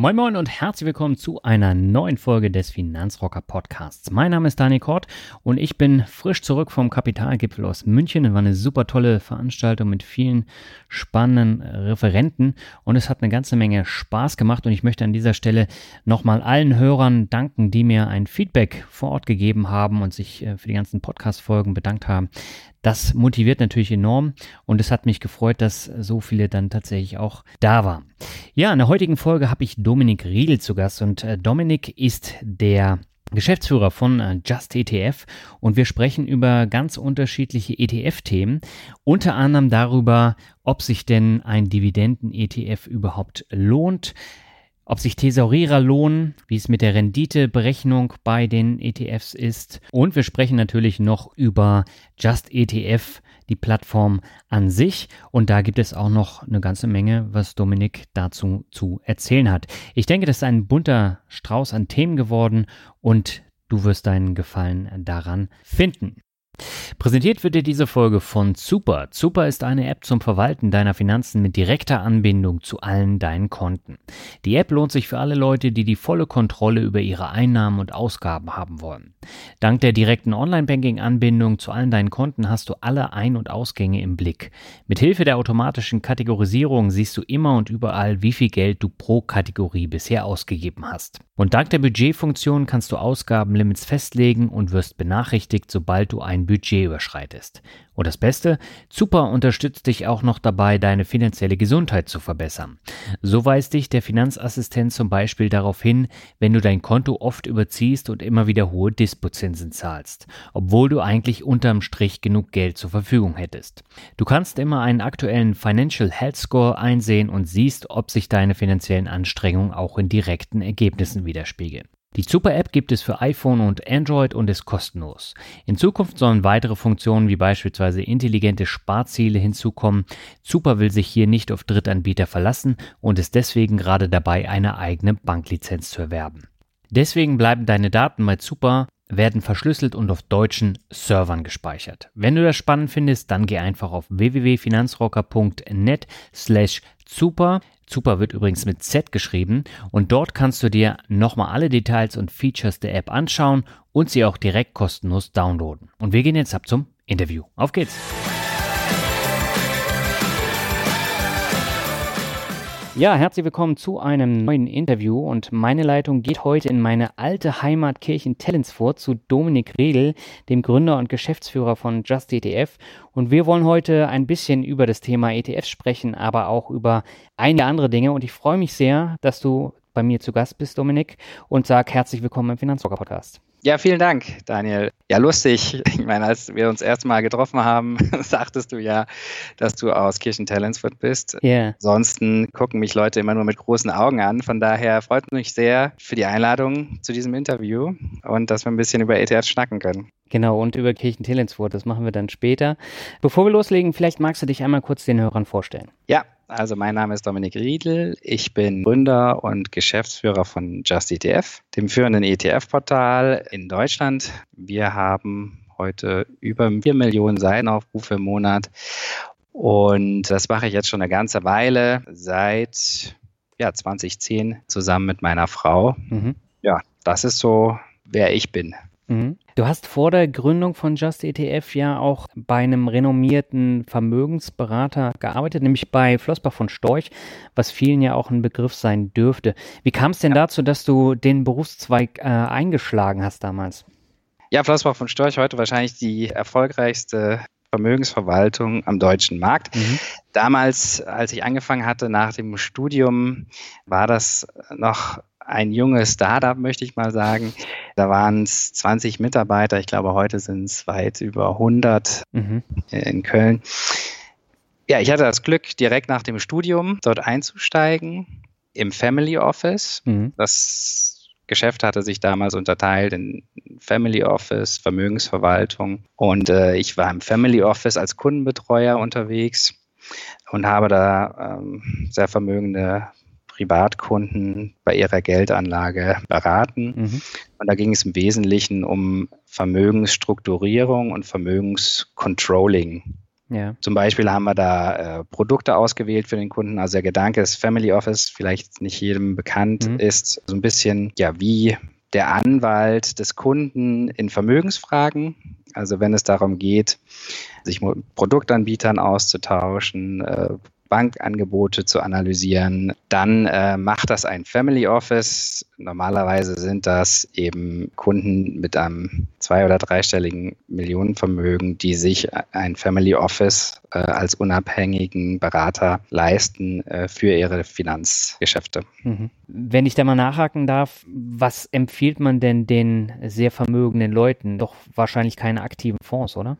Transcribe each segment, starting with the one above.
Moin Moin und herzlich willkommen zu einer neuen Folge des Finanzrocker Podcasts. Mein Name ist Dani Kort und ich bin frisch zurück vom Kapitalgipfel aus München. Es war eine super tolle Veranstaltung mit vielen spannenden Referenten und es hat eine ganze Menge Spaß gemacht und ich möchte an dieser Stelle nochmal allen Hörern danken, die mir ein Feedback vor Ort gegeben haben und sich äh, für die ganzen Podcast-Folgen bedankt haben. Das motiviert natürlich enorm und es hat mich gefreut, dass so viele dann tatsächlich auch da waren. Ja, in der heutigen Folge habe ich Dominik Riedel zu Gast und äh, Dominik ist der Geschäftsführer von äh, Just ETF und wir sprechen über ganz unterschiedliche ETF-Themen, unter anderem darüber, ob sich denn ein Dividenden-ETF überhaupt lohnt, ob sich Thesaurierer lohnen, wie es mit der Renditeberechnung bei den ETFs ist. Und wir sprechen natürlich noch über Just ETF, die Plattform an sich. Und da gibt es auch noch eine ganze Menge, was Dominik dazu zu erzählen hat. Ich denke, das ist ein bunter Strauß an Themen geworden und du wirst deinen Gefallen daran finden. Präsentiert wird dir diese Folge von Super. Super ist eine App zum Verwalten deiner Finanzen mit direkter Anbindung zu allen deinen Konten. Die App lohnt sich für alle Leute, die die volle Kontrolle über ihre Einnahmen und Ausgaben haben wollen. Dank der direkten Online-Banking-Anbindung zu allen deinen Konten hast du alle Ein- und Ausgänge im Blick. Mit Hilfe der automatischen Kategorisierung siehst du immer und überall, wie viel Geld du pro Kategorie bisher ausgegeben hast. Und dank der Budgetfunktion kannst du Ausgabenlimits festlegen und wirst benachrichtigt, sobald du ein Budget überschreitest. Und das Beste, Super unterstützt dich auch noch dabei, deine finanzielle Gesundheit zu verbessern. So weist dich der Finanzassistent zum Beispiel darauf hin, wenn du dein Konto oft überziehst und immer wieder hohe Dispozinsen zahlst, obwohl du eigentlich unterm Strich genug Geld zur Verfügung hättest. Du kannst immer einen aktuellen Financial Health Score einsehen und siehst, ob sich deine finanziellen Anstrengungen auch in direkten Ergebnissen widerspiegeln. Die Super-App gibt es für iPhone und Android und ist kostenlos. In Zukunft sollen weitere Funktionen wie beispielsweise intelligente Sparziele hinzukommen. Super will sich hier nicht auf Drittanbieter verlassen und ist deswegen gerade dabei, eine eigene Banklizenz zu erwerben. Deswegen bleiben deine Daten bei Super werden verschlüsselt und auf deutschen Servern gespeichert. Wenn du das spannend findest, dann geh einfach auf www.finanzrocker.net slash super. Super wird übrigens mit Z geschrieben und dort kannst du dir nochmal alle Details und Features der App anschauen und sie auch direkt kostenlos downloaden. Und wir gehen jetzt ab zum Interview. Auf geht's! Ja, herzlich willkommen zu einem neuen Interview und meine Leitung geht heute in meine alte Heimat Kirchen-Tellensfurt zu Dominik Redl, dem Gründer und Geschäftsführer von Just ETF. Und wir wollen heute ein bisschen über das Thema ETFs sprechen, aber auch über einige andere Dinge. Und ich freue mich sehr, dass du bei mir zu Gast bist, Dominik, und sag herzlich willkommen im Finanzrocker Podcast. Ja, vielen Dank, Daniel. Ja, lustig. Ich meine, als wir uns erstmal getroffen haben, sagtest du ja, dass du aus Kirchentalensfurt bist. Ja. Yeah. Ansonsten gucken mich Leute immer nur mit großen Augen an. Von daher freut mich sehr für die Einladung zu diesem Interview und dass wir ein bisschen über ETH schnacken können. Genau, und über Kirchentelensfurt. Das machen wir dann später. Bevor wir loslegen, vielleicht magst du dich einmal kurz den Hörern vorstellen. Ja, also mein Name ist Dominik Riedl. Ich bin Gründer und Geschäftsführer von Just ETF, dem führenden ETF-Portal in Deutschland. Wir haben heute über 4 Millionen Seitenaufrufe im Monat. Und das mache ich jetzt schon eine ganze Weile, seit ja, 2010 zusammen mit meiner Frau. Mhm. Ja, das ist so, wer ich bin. Mhm. Du hast vor der Gründung von Just ETF ja auch bei einem renommierten Vermögensberater gearbeitet, nämlich bei Flossbach von Storch, was vielen ja auch ein Begriff sein dürfte. Wie kam es denn ja. dazu, dass du den Berufszweig äh, eingeschlagen hast damals? Ja, Flossbach von Storch heute wahrscheinlich die erfolgreichste Vermögensverwaltung am deutschen Markt. Mhm. Damals, als ich angefangen hatte nach dem Studium, war das noch ein junges Startup, möchte ich mal sagen. Da waren es 20 Mitarbeiter. Ich glaube, heute sind es weit über 100 mhm. in Köln. Ja, ich hatte das Glück, direkt nach dem Studium dort einzusteigen im Family Office. Mhm. Das Geschäft hatte sich damals unterteilt in Family Office, Vermögensverwaltung. Und äh, ich war im Family Office als Kundenbetreuer unterwegs und habe da ähm, sehr vermögende Privatkunden bei ihrer Geldanlage beraten. Mhm. Und da ging es im Wesentlichen um Vermögensstrukturierung und Vermögenscontrolling. Ja. Zum Beispiel haben wir da äh, Produkte ausgewählt für den Kunden. Also der Gedanke ist Family Office, vielleicht nicht jedem bekannt, mhm. ist so ein bisschen ja wie der Anwalt des Kunden in Vermögensfragen. Also wenn es darum geht, sich mit Produktanbietern auszutauschen, äh, Bankangebote zu analysieren. Dann äh, macht das ein Family Office. Normalerweise sind das eben Kunden mit einem zwei- oder dreistelligen Millionenvermögen, die sich ein Family Office äh, als unabhängigen Berater leisten äh, für ihre Finanzgeschäfte. Mhm. Wenn ich da mal nachhaken darf, was empfiehlt man denn den sehr vermögenden Leuten? Doch wahrscheinlich keine aktiven Fonds, oder?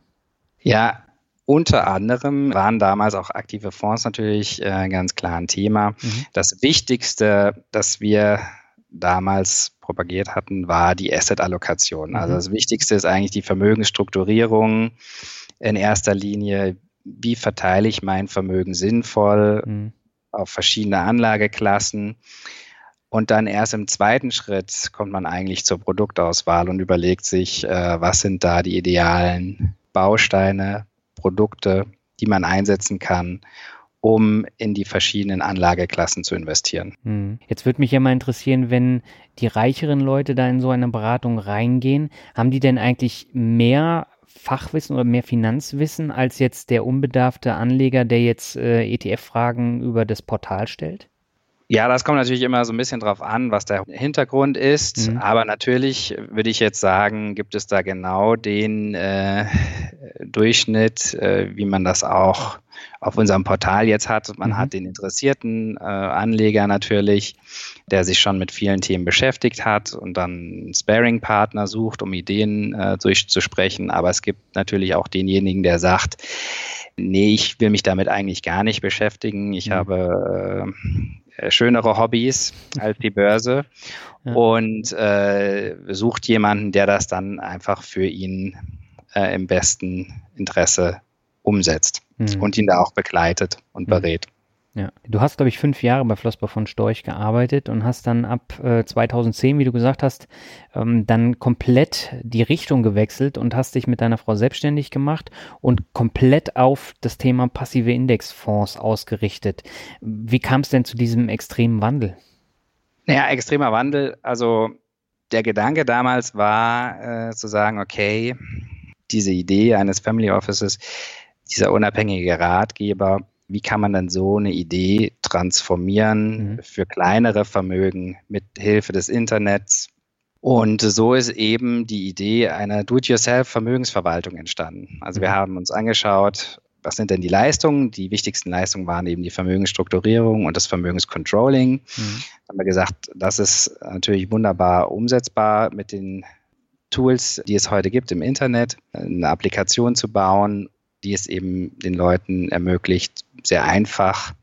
Ja, unter anderem waren damals auch aktive Fonds natürlich äh, ganz klar ein Thema. Mhm. Das Wichtigste, das wir damals propagiert hatten, war die Asset-Allokation. Also mhm. das Wichtigste ist eigentlich die Vermögensstrukturierung in erster Linie. Wie verteile ich mein Vermögen sinnvoll mhm. auf verschiedene Anlageklassen? Und dann erst im zweiten Schritt kommt man eigentlich zur Produktauswahl und überlegt sich, äh, was sind da die idealen Bausteine, Produkte, die man einsetzen kann, um in die verschiedenen Anlageklassen zu investieren. Hm. Jetzt würde mich ja mal interessieren, wenn die reicheren Leute da in so eine Beratung reingehen, haben die denn eigentlich mehr Fachwissen oder mehr Finanzwissen als jetzt der unbedarfte Anleger, der jetzt äh, ETF-Fragen über das Portal stellt? Ja, das kommt natürlich immer so ein bisschen drauf an, was der Hintergrund ist. Mhm. Aber natürlich würde ich jetzt sagen, gibt es da genau den äh, Durchschnitt, äh, wie man das auch auf unserem Portal jetzt hat. Man mhm. hat den interessierten äh, Anleger natürlich, der sich schon mit vielen Themen beschäftigt hat und dann einen Sparing-Partner sucht, um Ideen äh, durchzusprechen. Aber es gibt natürlich auch denjenigen, der sagt, nee, ich will mich damit eigentlich gar nicht beschäftigen. Ich mhm. habe äh, schönere Hobbys als die Börse ja. und äh, sucht jemanden, der das dann einfach für ihn äh, im besten Interesse umsetzt mhm. und ihn da auch begleitet und mhm. berät. Ja, du hast, glaube ich, fünf Jahre bei Flossbach von Storch gearbeitet und hast dann ab äh, 2010, wie du gesagt hast, ähm, dann komplett die Richtung gewechselt und hast dich mit deiner Frau selbstständig gemacht und komplett auf das Thema passive Indexfonds ausgerichtet. Wie kam es denn zu diesem extremen Wandel? Naja, extremer Wandel, also der Gedanke damals war äh, zu sagen, okay, diese Idee eines Family Offices, dieser unabhängige Ratgeber, wie kann man dann so eine Idee transformieren mhm. für kleinere Vermögen mit Hilfe des Internets. Und so ist eben die Idee einer Do-it-yourself-Vermögensverwaltung entstanden. Also wir mhm. haben uns angeschaut, was sind denn die Leistungen? Die wichtigsten Leistungen waren eben die Vermögensstrukturierung und das Vermögenscontrolling. Mhm. Haben wir gesagt, das ist natürlich wunderbar umsetzbar mit den Tools, die es heute gibt im Internet, eine Applikation zu bauen, die es eben den Leuten ermöglicht, sehr einfach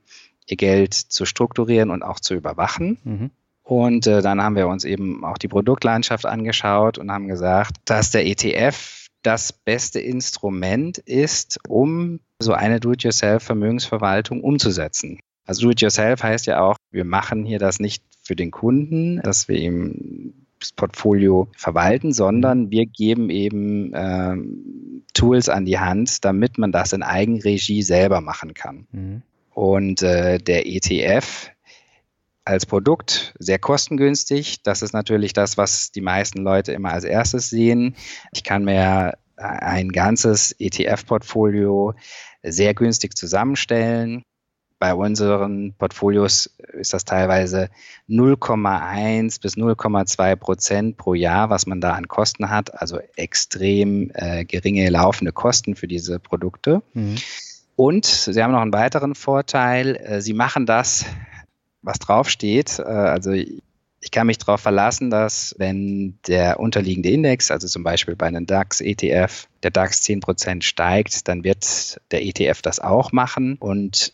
ihr Geld zu strukturieren und auch zu überwachen. Mhm. Und äh, dann haben wir uns eben auch die Produktlandschaft angeschaut und haben gesagt, dass der ETF das beste Instrument ist, um so eine Do-it-yourself-Vermögensverwaltung umzusetzen. Also Do-it-yourself heißt ja auch, wir machen hier das nicht für den Kunden, dass wir ihm Portfolio verwalten, sondern wir geben eben ähm, Tools an die Hand, damit man das in Eigenregie selber machen kann. Mhm. Und äh, der ETF als Produkt sehr kostengünstig. Das ist natürlich das, was die meisten Leute immer als erstes sehen. Ich kann mir ein ganzes ETF-Portfolio sehr günstig zusammenstellen. Bei unseren Portfolios ist das teilweise 0,1 bis 0,2 Prozent pro Jahr, was man da an Kosten hat. Also extrem äh, geringe laufende Kosten für diese Produkte. Mhm. Und Sie haben noch einen weiteren Vorteil. Äh, Sie machen das, was draufsteht. Äh, also ich kann mich darauf verlassen, dass wenn der unterliegende Index, also zum Beispiel bei einem DAX-ETF, der DAX 10% steigt, dann wird der ETF das auch machen. Und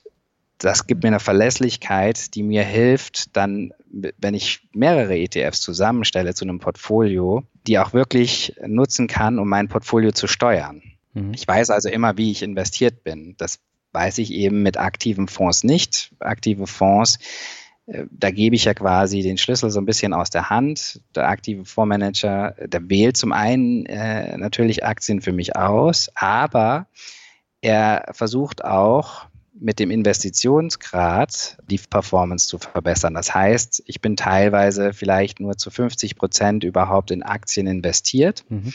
das gibt mir eine Verlässlichkeit, die mir hilft, dann, wenn ich mehrere ETFs zusammenstelle zu einem Portfolio, die auch wirklich nutzen kann, um mein Portfolio zu steuern. Mhm. Ich weiß also immer, wie ich investiert bin. Das weiß ich eben mit aktiven Fonds nicht. Aktive Fonds, äh, da gebe ich ja quasi den Schlüssel so ein bisschen aus der Hand. Der aktive Fondsmanager, der wählt zum einen äh, natürlich Aktien für mich aus, aber er versucht auch mit dem Investitionsgrad die Performance zu verbessern. Das heißt, ich bin teilweise vielleicht nur zu 50 Prozent überhaupt in Aktien investiert. Mhm.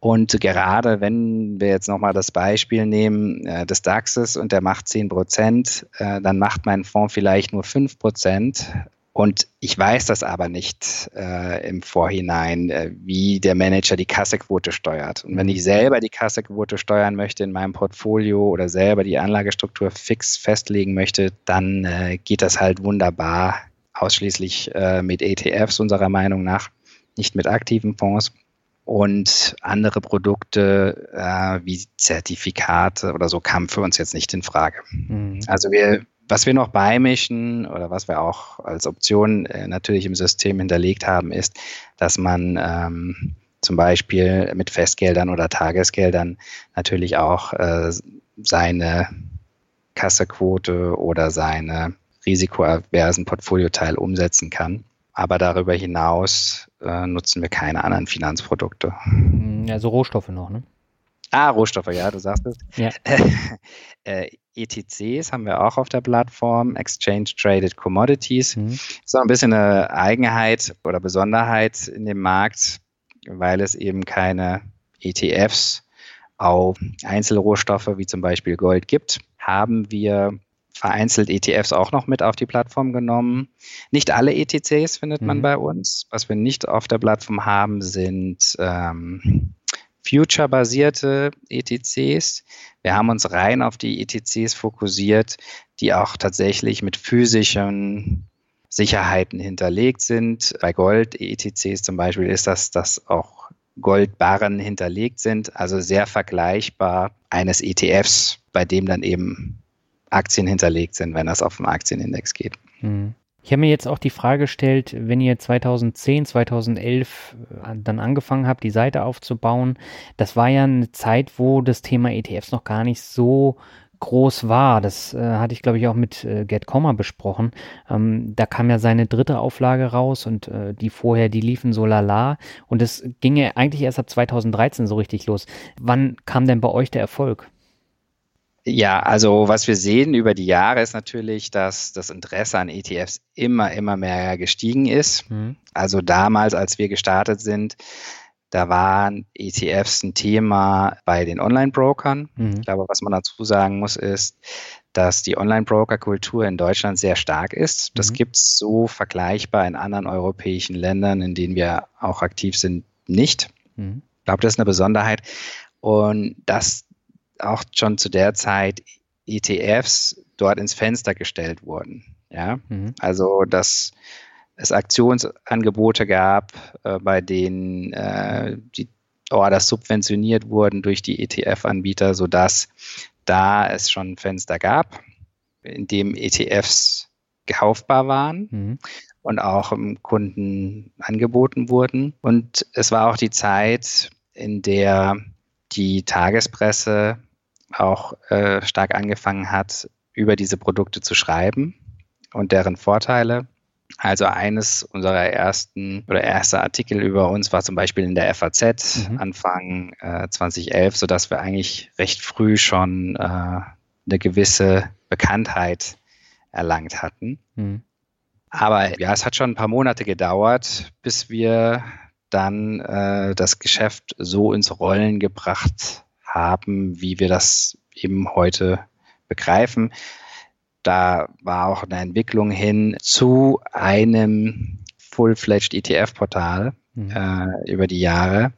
Und gerade wenn wir jetzt nochmal das Beispiel nehmen äh, des DAXes und der macht 10 Prozent, äh, dann macht mein Fonds vielleicht nur 5 Prozent und ich weiß das aber nicht äh, im Vorhinein, äh, wie der Manager die Kassequote steuert. Und wenn ich selber die Kassequote steuern möchte in meinem Portfolio oder selber die Anlagestruktur fix festlegen möchte, dann äh, geht das halt wunderbar ausschließlich äh, mit ETFs unserer Meinung nach, nicht mit aktiven Fonds. Und andere Produkte äh, wie Zertifikate oder so kamen für uns jetzt nicht in Frage. Mhm. Also wir was wir noch beimischen oder was wir auch als Option äh, natürlich im System hinterlegt haben, ist, dass man ähm, zum Beispiel mit Festgeldern oder Tagesgeldern natürlich auch äh, seine Kassequote oder seine risikoaversen Portfolioteil umsetzen kann. Aber darüber hinaus äh, nutzen wir keine anderen Finanzprodukte. Also Rohstoffe noch, ne? Ah, Rohstoffe, ja, du sagst es. Ja. äh, ETCs haben wir auch auf der Plattform, Exchange Traded Commodities. Mhm. Ist auch ein bisschen eine Eigenheit oder Besonderheit in dem Markt, weil es eben keine ETFs auf Einzelrohstoffe wie zum Beispiel Gold gibt, haben wir vereinzelt ETFs auch noch mit auf die Plattform genommen. Nicht alle ETCs findet man mhm. bei uns. Was wir nicht auf der Plattform haben, sind ähm, Future-basierte ETCs. Wir haben uns rein auf die ETCs fokussiert, die auch tatsächlich mit physischen Sicherheiten hinterlegt sind. Bei Gold-ETCs zum Beispiel ist das, dass auch Goldbarren hinterlegt sind, also sehr vergleichbar eines ETFs, bei dem dann eben Aktien hinterlegt sind, wenn das auf dem Aktienindex geht. Mhm. Ich habe mir jetzt auch die Frage gestellt, wenn ihr 2010, 2011 äh, dann angefangen habt, die Seite aufzubauen, das war ja eine Zeit, wo das Thema ETFs noch gar nicht so groß war. Das äh, hatte ich, glaube ich, auch mit äh, Get Comma besprochen. Ähm, da kam ja seine dritte Auflage raus und äh, die vorher, die liefen so lala. Und es ging ja eigentlich erst ab 2013 so richtig los. Wann kam denn bei euch der Erfolg? Ja, also was wir sehen über die Jahre ist natürlich, dass das Interesse an ETFs immer, immer mehr gestiegen ist. Mhm. Also damals, als wir gestartet sind, da waren ETFs ein Thema bei den Online-Brokern. Mhm. Ich glaube, was man dazu sagen muss, ist, dass die Online-Broker-Kultur in Deutschland sehr stark ist. Das mhm. gibt es so vergleichbar in anderen europäischen Ländern, in denen wir auch aktiv sind, nicht. Mhm. Ich glaube, das ist eine Besonderheit. Und das auch schon zu der Zeit ETFs dort ins Fenster gestellt wurden. Ja, mhm. also dass es Aktionsangebote gab, äh, bei denen äh, die Orders subventioniert wurden durch die ETF-Anbieter, sodass da es schon ein Fenster gab, in dem ETFs kaufbar waren mhm. und auch im Kunden angeboten wurden. Und es war auch die Zeit, in der die Tagespresse auch äh, stark angefangen hat, über diese Produkte zu schreiben und deren Vorteile. Also eines unserer ersten oder erster Artikel über uns war zum Beispiel in der FAZ mhm. Anfang äh, 2011, sodass wir eigentlich recht früh schon äh, eine gewisse Bekanntheit erlangt hatten. Mhm. Aber ja, es hat schon ein paar Monate gedauert, bis wir dann äh, das Geschäft so ins Rollen gebracht haben, wie wir das eben heute begreifen. Da war auch eine Entwicklung hin zu einem Full-Fledged ETF-Portal mhm. äh, über die Jahre,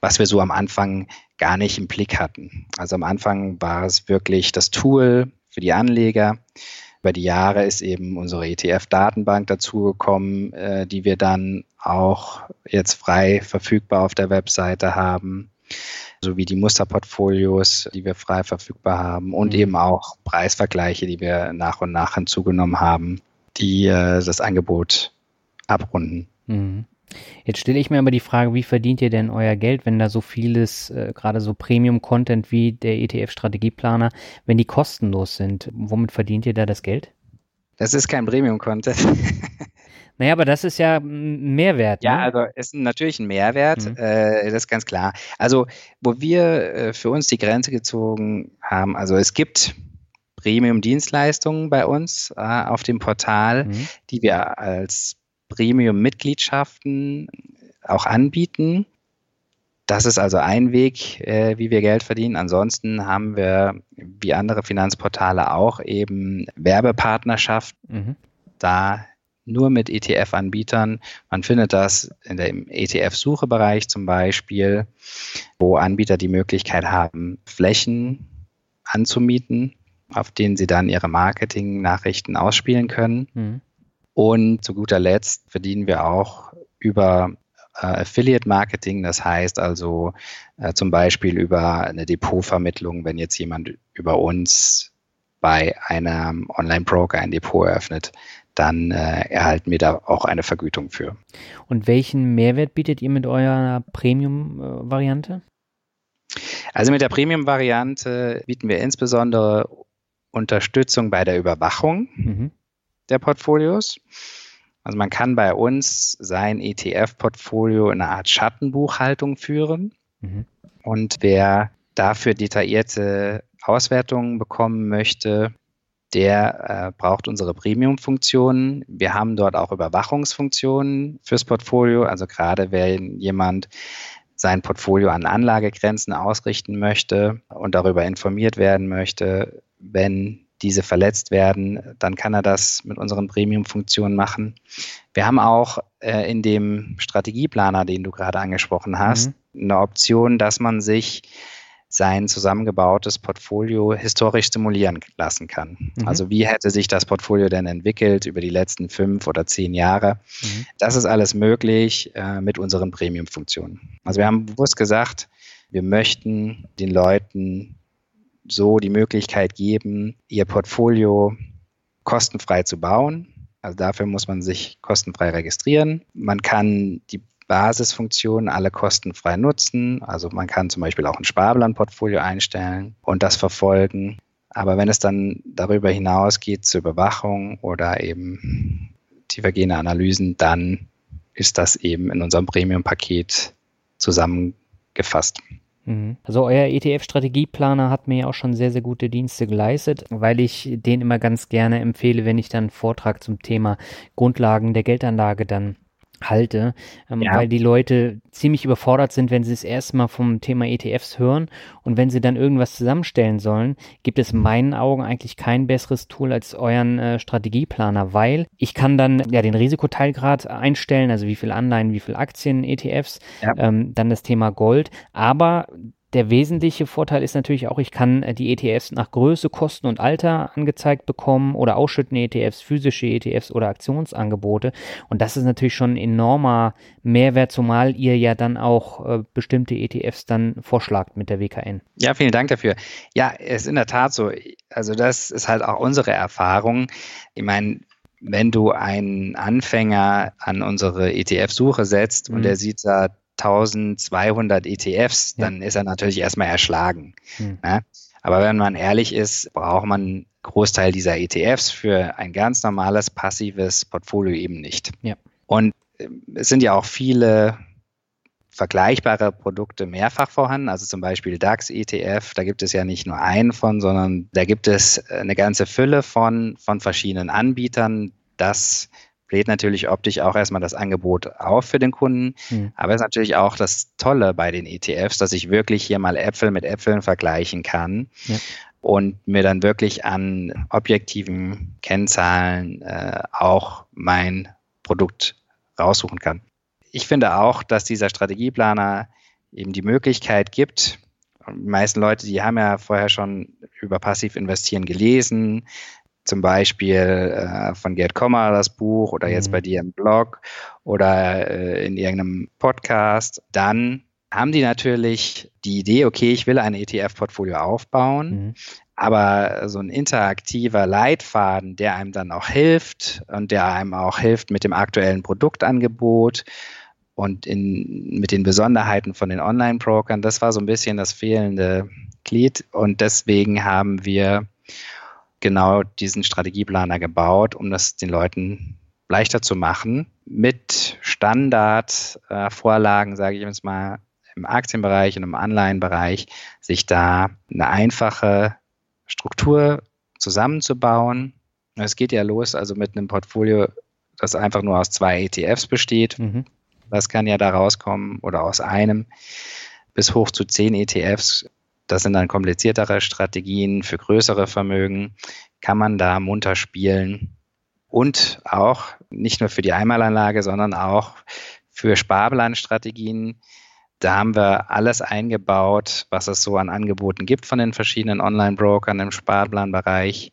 was wir so am Anfang gar nicht im Blick hatten. Also am Anfang war es wirklich das Tool für die Anleger. Über die Jahre ist eben unsere ETF-Datenbank dazugekommen, äh, die wir dann auch jetzt frei verfügbar auf der Webseite haben sowie die Musterportfolios, die wir frei verfügbar haben und mhm. eben auch Preisvergleiche, die wir nach und nach hinzugenommen haben, die äh, das Angebot abrunden. Mhm. Jetzt stelle ich mir aber die Frage, wie verdient ihr denn euer Geld, wenn da so vieles, äh, gerade so Premium-Content wie der ETF-Strategieplaner, wenn die kostenlos sind? Womit verdient ihr da das Geld? Das ist kein Premium-Content. Naja, aber das ist ja ein Mehrwert. Ja, ne? also ist natürlich ein Mehrwert, mhm. äh, das ist ganz klar. Also, wo wir äh, für uns die Grenze gezogen haben, also es gibt Premium-Dienstleistungen bei uns äh, auf dem Portal, mhm. die wir als Premium-Mitgliedschaften auch anbieten. Das ist also ein Weg, äh, wie wir Geld verdienen. Ansonsten haben wir, wie andere Finanzportale auch, eben Werbepartnerschaften. Mhm. Da nur mit ETF-Anbietern. Man findet das in dem ETF-Suchebereich zum Beispiel, wo Anbieter die Möglichkeit haben, Flächen anzumieten, auf denen sie dann ihre Marketing-Nachrichten ausspielen können. Mhm. Und zu guter Letzt verdienen wir auch über äh, Affiliate Marketing, das heißt also äh, zum Beispiel über eine Depotvermittlung, wenn jetzt jemand über uns bei einem Online-Broker ein Depot eröffnet, dann äh, erhalten wir da auch eine Vergütung für. Und welchen Mehrwert bietet ihr mit eurer Premium-Variante? Also mit der Premium-Variante bieten wir insbesondere Unterstützung bei der Überwachung mhm. der Portfolios. Also man kann bei uns sein ETF-Portfolio in einer Art Schattenbuchhaltung führen. Mhm. Und wer dafür detaillierte Auswertungen bekommen möchte, der äh, braucht unsere Premium-Funktionen. Wir haben dort auch Überwachungsfunktionen fürs Portfolio. Also gerade wenn jemand sein Portfolio an Anlagegrenzen ausrichten möchte und darüber informiert werden möchte, wenn diese verletzt werden, dann kann er das mit unseren Premium-Funktionen machen. Wir haben auch äh, in dem Strategieplaner, den du gerade angesprochen hast, mhm. eine Option, dass man sich sein zusammengebautes Portfolio historisch simulieren lassen kann. Mhm. Also wie hätte sich das Portfolio denn entwickelt über die letzten fünf oder zehn Jahre? Mhm. Das ist alles möglich äh, mit unseren Premium-Funktionen. Also wir haben bewusst gesagt, wir möchten den Leuten so die Möglichkeit geben, ihr Portfolio kostenfrei zu bauen. Also dafür muss man sich kostenfrei registrieren. Man kann die Basisfunktionen alle kostenfrei nutzen. Also man kann zum Beispiel auch ein Sparplanportfolio einstellen und das verfolgen. Aber wenn es dann darüber hinausgeht zur Überwachung oder eben tiefergehende Analysen, dann ist das eben in unserem Premium-Paket zusammengefasst. Mhm. Also euer ETF-Strategieplaner hat mir ja auch schon sehr, sehr gute Dienste geleistet, weil ich den immer ganz gerne empfehle, wenn ich dann einen Vortrag zum Thema Grundlagen der Geldanlage dann halte, ähm, ja. weil die Leute ziemlich überfordert sind, wenn sie es erstmal vom Thema ETFs hören und wenn sie dann irgendwas zusammenstellen sollen, gibt es in meinen Augen eigentlich kein besseres Tool als euren äh, Strategieplaner, weil ich kann dann ja den Risikoteilgrad einstellen, also wie viel Anleihen, wie viel Aktien, ETFs, ja. ähm, dann das Thema Gold, aber der wesentliche Vorteil ist natürlich auch, ich kann äh, die ETFs nach Größe, Kosten und Alter angezeigt bekommen oder ausschüttende ETFs, physische ETFs oder Aktionsangebote. Und das ist natürlich schon ein enormer Mehrwert, zumal ihr ja dann auch äh, bestimmte ETFs dann vorschlagt mit der WKN. Ja, vielen Dank dafür. Ja, es ist in der Tat so. Also das ist halt auch unsere Erfahrung. Ich meine, wenn du einen Anfänger an unsere ETF-Suche setzt mhm. und der sieht da 1200 ETFs, ja. dann ist er natürlich erstmal erschlagen. Hm. Ja? Aber wenn man ehrlich ist, braucht man einen Großteil dieser ETFs für ein ganz normales passives Portfolio eben nicht. Ja. Und äh, es sind ja auch viele vergleichbare Produkte mehrfach vorhanden, also zum Beispiel DAX ETF, da gibt es ja nicht nur einen von, sondern da gibt es eine ganze Fülle von, von verschiedenen Anbietern. Das bläht natürlich optisch auch erstmal das Angebot auf für den Kunden. Mhm. Aber es ist natürlich auch das Tolle bei den ETFs, dass ich wirklich hier mal Äpfel mit Äpfeln vergleichen kann. Ja. Und mir dann wirklich an objektiven Kennzahlen äh, auch mein Produkt raussuchen kann. Ich finde auch, dass dieser Strategieplaner eben die Möglichkeit gibt, die meisten Leute, die haben ja vorher schon über Passiv investieren gelesen, zum Beispiel äh, von Gerd Kommer das Buch oder jetzt mhm. bei dir im Blog oder äh, in irgendeinem Podcast, dann haben die natürlich die Idee, okay, ich will ein ETF-Portfolio aufbauen, mhm. aber so ein interaktiver Leitfaden, der einem dann auch hilft und der einem auch hilft mit dem aktuellen Produktangebot und in, mit den Besonderheiten von den Online-Brokern, das war so ein bisschen das fehlende Glied und deswegen haben wir genau diesen Strategieplaner gebaut, um das den Leuten leichter zu machen, mit Standardvorlagen, äh, sage ich jetzt mal, im Aktienbereich und im Anleihenbereich, sich da eine einfache Struktur zusammenzubauen. Es geht ja los, also mit einem Portfolio, das einfach nur aus zwei ETFs besteht. Mhm. Das kann ja da rauskommen oder aus einem bis hoch zu zehn ETFs. Das sind dann kompliziertere Strategien für größere Vermögen. Kann man da munter spielen. Und auch nicht nur für die Einmalanlage, sondern auch für Sparplanstrategien. Da haben wir alles eingebaut, was es so an Angeboten gibt von den verschiedenen Online-Brokern im Sparplanbereich.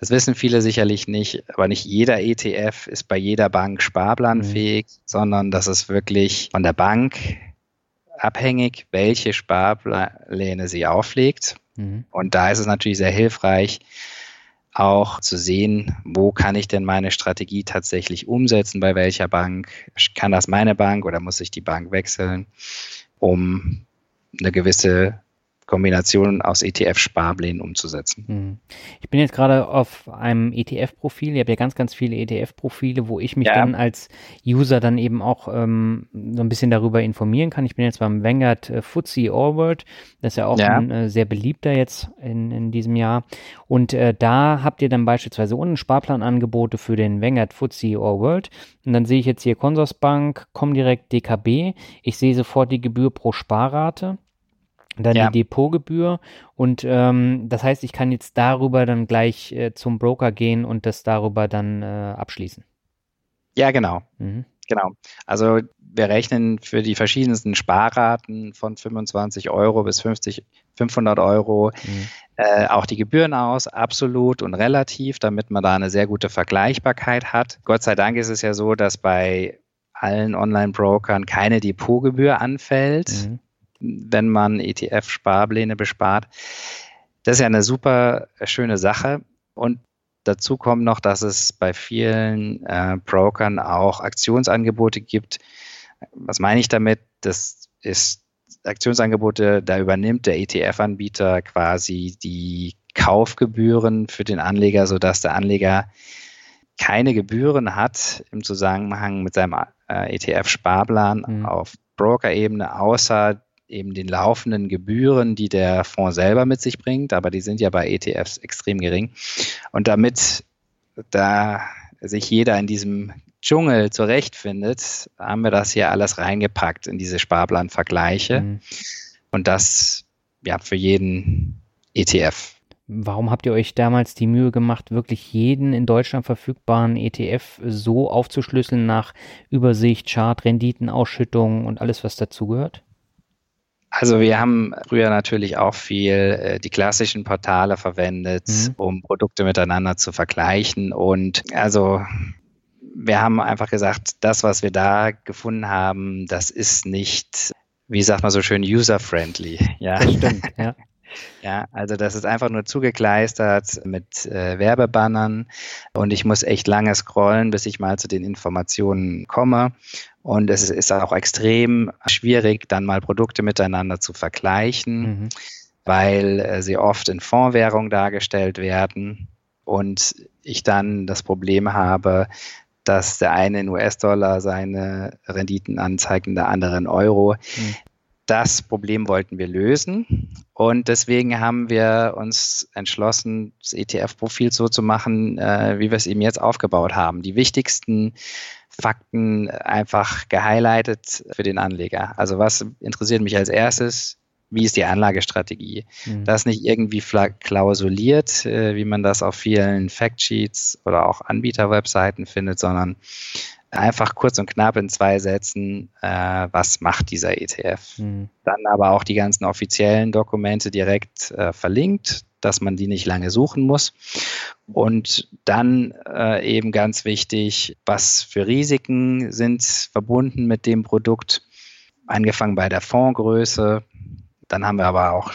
Das wissen viele sicherlich nicht, aber nicht jeder ETF ist bei jeder Bank sparplanfähig, mhm. sondern das ist wirklich von der Bank abhängig, welche Sparpläne sie auflegt. Mhm. Und da ist es natürlich sehr hilfreich, auch zu sehen, wo kann ich denn meine Strategie tatsächlich umsetzen, bei welcher Bank. Kann das meine Bank oder muss ich die Bank wechseln, um eine gewisse Kombination aus ETF-Sparplänen umzusetzen. Hm. Ich bin jetzt gerade auf einem ETF-Profil. Ihr habt ja ganz, ganz viele ETF-Profile, wo ich mich ja. dann als User dann eben auch ähm, so ein bisschen darüber informieren kann. Ich bin jetzt beim Vanguard äh, FTSE All World. Das ist ja auch ja. ein äh, sehr beliebter jetzt in, in diesem Jahr. Und äh, da habt ihr dann beispielsweise unten Sparplanangebote für den Vanguard FTSE All World. Und dann sehe ich jetzt hier Consorsbank, Comdirect, DKB. Ich sehe sofort die Gebühr pro Sparrate dann ja. die Depotgebühr und ähm, das heißt, ich kann jetzt darüber dann gleich äh, zum Broker gehen und das darüber dann äh, abschließen. Ja, genau. Mhm. Genau. Also wir rechnen für die verschiedensten Sparraten von 25 Euro bis 50, 500 Euro mhm. äh, auch die Gebühren aus, absolut und relativ, damit man da eine sehr gute Vergleichbarkeit hat. Gott sei Dank ist es ja so, dass bei allen Online-Brokern keine Depotgebühr anfällt. Mhm wenn man ETF-Sparpläne bespart. Das ist ja eine super schöne Sache. Und dazu kommt noch, dass es bei vielen äh, Brokern auch Aktionsangebote gibt. Was meine ich damit? Das ist Aktionsangebote, da übernimmt der ETF-Anbieter quasi die Kaufgebühren für den Anleger, sodass der Anleger keine Gebühren hat im Zusammenhang mit seinem äh, ETF-Sparplan mhm. auf Broker-Ebene, außer eben den laufenden Gebühren, die der Fonds selber mit sich bringt, aber die sind ja bei ETFs extrem gering. Und damit da sich jeder in diesem Dschungel zurechtfindet, haben wir das hier alles reingepackt in diese Sparplanvergleiche. Mhm. Und das ja für jeden ETF. Warum habt ihr euch damals die Mühe gemacht, wirklich jeden in Deutschland verfügbaren ETF so aufzuschlüsseln nach Übersicht, Chart, Renditen, Ausschüttungen und alles, was dazugehört? Also wir haben früher natürlich auch viel äh, die klassischen Portale verwendet, mhm. um Produkte miteinander zu vergleichen. Und also wir haben einfach gesagt, das, was wir da gefunden haben, das ist nicht, wie sagt man so schön, user-friendly. Ja, stimmt. Ja. Ja, also das ist einfach nur zugekleistert mit äh, Werbebannern und ich muss echt lange scrollen, bis ich mal zu den Informationen komme. Und es ist auch extrem schwierig, dann mal Produkte miteinander zu vergleichen, mhm. weil äh, sie oft in Fondswährung dargestellt werden und ich dann das Problem habe, dass der eine in US-Dollar seine Renditen anzeigt und der andere in Euro. Mhm das Problem wollten wir lösen. Und deswegen haben wir uns entschlossen, das ETF-Profil so zu machen, äh, wie wir es eben jetzt aufgebaut haben. Die wichtigsten Fakten einfach gehighlightet für den Anleger. Also was interessiert mich als erstes? Wie ist die Anlagestrategie? Mhm. Das nicht irgendwie klausuliert, äh, wie man das auf vielen Factsheets oder auch Anbieterwebseiten findet, sondern einfach kurz und knapp in zwei Sätzen, äh, was macht dieser ETF. Mhm. Dann aber auch die ganzen offiziellen Dokumente direkt äh, verlinkt, dass man die nicht lange suchen muss. Und dann äh, eben ganz wichtig, was für Risiken sind verbunden mit dem Produkt, angefangen bei der Fondsgröße. Dann haben wir aber auch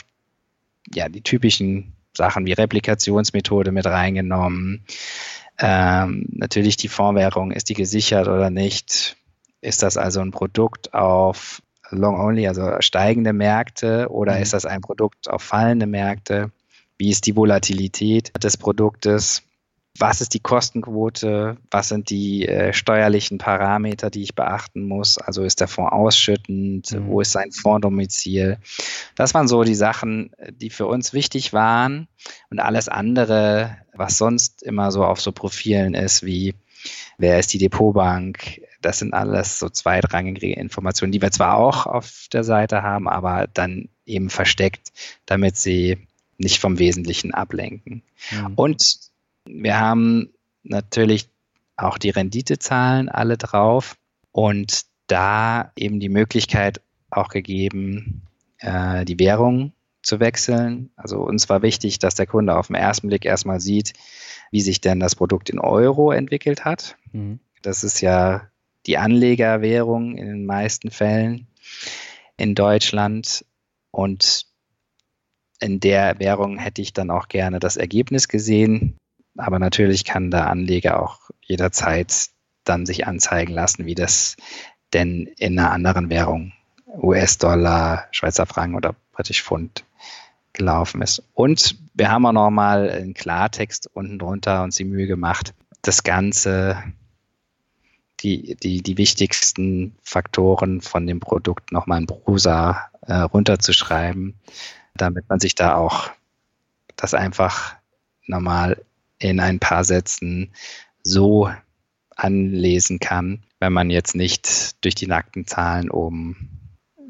ja, die typischen Sachen wie Replikationsmethode mit reingenommen ähm, natürlich die Fondswährung, ist die gesichert oder nicht? Ist das also ein Produkt auf Long-Only, also steigende Märkte, oder mhm. ist das ein Produkt auf fallende Märkte? Wie ist die Volatilität des Produktes? was ist die Kostenquote, was sind die äh, steuerlichen Parameter, die ich beachten muss. Also ist der Fonds ausschüttend, mhm. wo ist sein Fondsdomizil. Das waren so die Sachen, die für uns wichtig waren. Und alles andere, was sonst immer so auf so Profilen ist, wie wer ist die Depotbank, das sind alles so zweitrangige Informationen, die wir zwar auch auf der Seite haben, aber dann eben versteckt, damit sie nicht vom Wesentlichen ablenken. Mhm. Und wir haben natürlich auch die Renditezahlen alle drauf und da eben die Möglichkeit auch gegeben, äh, die Währung zu wechseln. Also uns war wichtig, dass der Kunde auf den ersten Blick erstmal sieht, wie sich denn das Produkt in Euro entwickelt hat. Mhm. Das ist ja die Anlegerwährung in den meisten Fällen in Deutschland. Und in der Währung hätte ich dann auch gerne das Ergebnis gesehen. Aber natürlich kann der Anleger auch jederzeit dann sich anzeigen lassen, wie das denn in einer anderen Währung, US-Dollar, Schweizer Franken oder British Pfund, gelaufen ist. Und wir haben auch nochmal einen Klartext unten drunter uns die Mühe gemacht, das Ganze, die, die, die wichtigsten Faktoren von dem Produkt nochmal in Prosa äh, runterzuschreiben, damit man sich da auch das einfach normal in ein paar Sätzen so anlesen kann, wenn man jetzt nicht durch die nackten Zahlen oben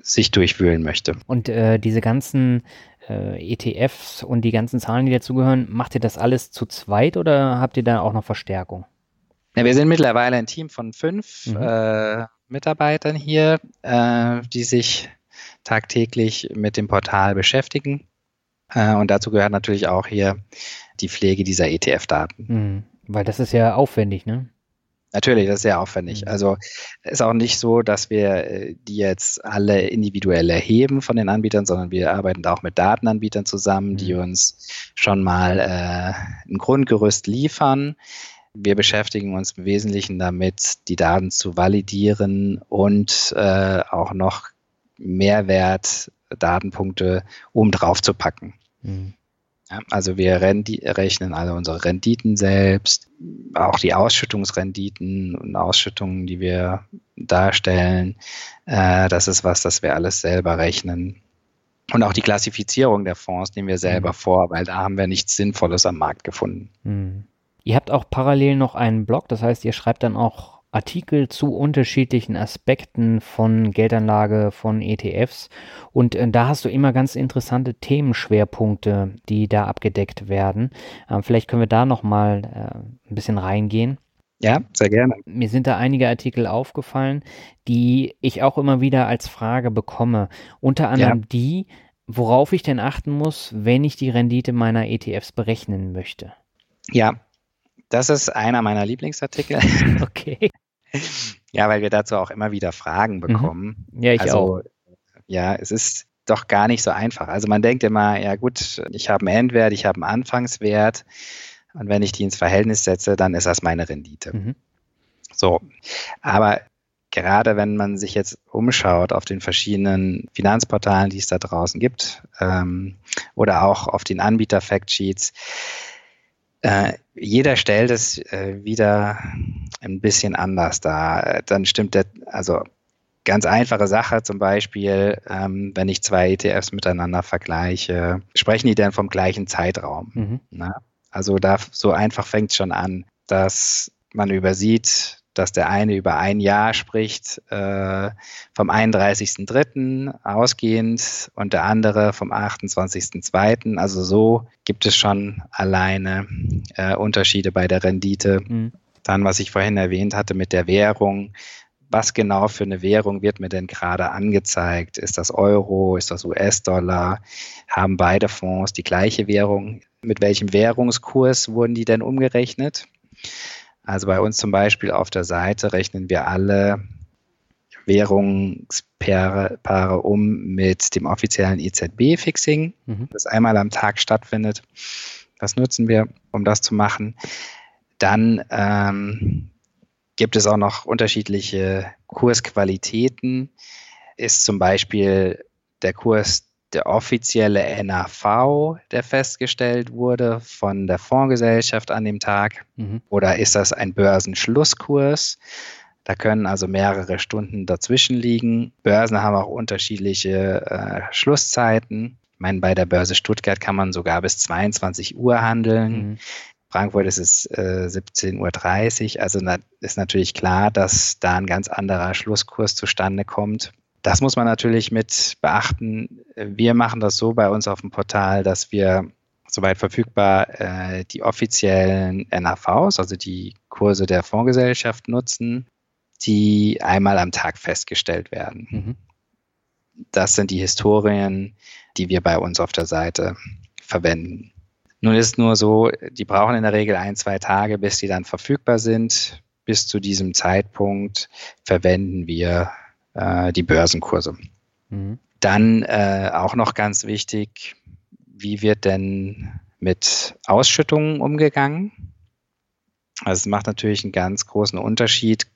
sich durchwühlen möchte. Und äh, diese ganzen äh, ETFs und die ganzen Zahlen, die dazugehören, macht ihr das alles zu zweit oder habt ihr da auch noch Verstärkung? Ja, wir sind mittlerweile ein Team von fünf mhm. äh, Mitarbeitern hier, äh, die sich tagtäglich mit dem Portal beschäftigen. Äh, und dazu gehört natürlich auch hier die Pflege dieser ETF-Daten. Mhm. Weil das ist ja aufwendig, ne? Natürlich, das ist sehr aufwendig. Mhm. Also ist auch nicht so, dass wir äh, die jetzt alle individuell erheben von den Anbietern, sondern wir arbeiten da auch mit Datenanbietern zusammen, die mhm. uns schon mal äh, ein Grundgerüst liefern. Wir beschäftigen uns im Wesentlichen damit, die Daten zu validieren und äh, auch noch Mehrwert, Datenpunkte oben drauf zu packen. Mhm. Ja, also wir rechnen alle unsere Renditen selbst, auch die Ausschüttungsrenditen und Ausschüttungen, die wir darstellen. Äh, das ist was, das wir alles selber rechnen. Und auch die Klassifizierung der Fonds nehmen wir selber mhm. vor, weil da haben wir nichts Sinnvolles am Markt gefunden. Mhm. Ihr habt auch parallel noch einen Blog, das heißt, ihr schreibt dann auch Artikel zu unterschiedlichen Aspekten von Geldanlage, von ETFs. Und äh, da hast du immer ganz interessante Themenschwerpunkte, die da abgedeckt werden. Ähm, vielleicht können wir da nochmal äh, ein bisschen reingehen. Ja, sehr gerne. Mir sind da einige Artikel aufgefallen, die ich auch immer wieder als Frage bekomme. Unter anderem ja. die, worauf ich denn achten muss, wenn ich die Rendite meiner ETFs berechnen möchte. Ja, das ist einer meiner Lieblingsartikel. Okay. ja, weil wir dazu auch immer wieder Fragen mhm. bekommen. Ja, ich also, auch. Ja, es ist doch gar nicht so einfach. Also man denkt immer, ja gut, ich habe einen Endwert, ich habe einen Anfangswert und wenn ich die ins Verhältnis setze, dann ist das meine Rendite. Mhm. So, aber gerade wenn man sich jetzt umschaut auf den verschiedenen Finanzportalen, die es da draußen gibt, ähm, oder auch auf den Anbieter-Factsheets, äh, jeder stellt es äh, wieder ein bisschen anders dar. Dann stimmt der, also ganz einfache Sache, zum Beispiel, ähm, wenn ich zwei ETFs miteinander vergleiche, sprechen die denn vom gleichen Zeitraum? Mhm. Ne? Also da so einfach fängt es schon an, dass man übersieht, dass der eine über ein Jahr spricht, äh, vom 31.03. ausgehend und der andere vom 28.02. Also so gibt es schon alleine äh, Unterschiede bei der Rendite. Mhm. Dann, was ich vorhin erwähnt hatte mit der Währung. Was genau für eine Währung wird mir denn gerade angezeigt? Ist das Euro? Ist das US-Dollar? Haben beide Fonds die gleiche Währung? Mit welchem Währungskurs wurden die denn umgerechnet? Also bei uns zum Beispiel auf der Seite rechnen wir alle Währungspaare um mit dem offiziellen EZB-Fixing, mhm. das einmal am Tag stattfindet. Das nutzen wir, um das zu machen. Dann ähm, gibt es auch noch unterschiedliche Kursqualitäten. Ist zum Beispiel der Kurs der offizielle NAV, der festgestellt wurde von der Fondsgesellschaft an dem Tag? Mhm. Oder ist das ein Börsenschlusskurs? Da können also mehrere Stunden dazwischen liegen. Börsen haben auch unterschiedliche äh, Schlusszeiten. Ich meine, bei der Börse Stuttgart kann man sogar bis 22 Uhr handeln. Mhm. Frankfurt ist es äh, 17.30 Uhr. Also na, ist natürlich klar, dass da ein ganz anderer Schlusskurs zustande kommt. Das muss man natürlich mit beachten. Wir machen das so bei uns auf dem Portal, dass wir soweit verfügbar äh, die offiziellen NAVs, also die Kurse der Fondsgesellschaft nutzen, die einmal am Tag festgestellt werden. Mhm. Das sind die Historien, die wir bei uns auf der Seite verwenden. Nun ist es nur so, die brauchen in der Regel ein, zwei Tage, bis sie dann verfügbar sind. Bis zu diesem Zeitpunkt verwenden wir äh, die Börsenkurse. Mhm. Dann äh, auch noch ganz wichtig, wie wird denn mit Ausschüttungen umgegangen? Also es macht natürlich einen ganz großen Unterschied,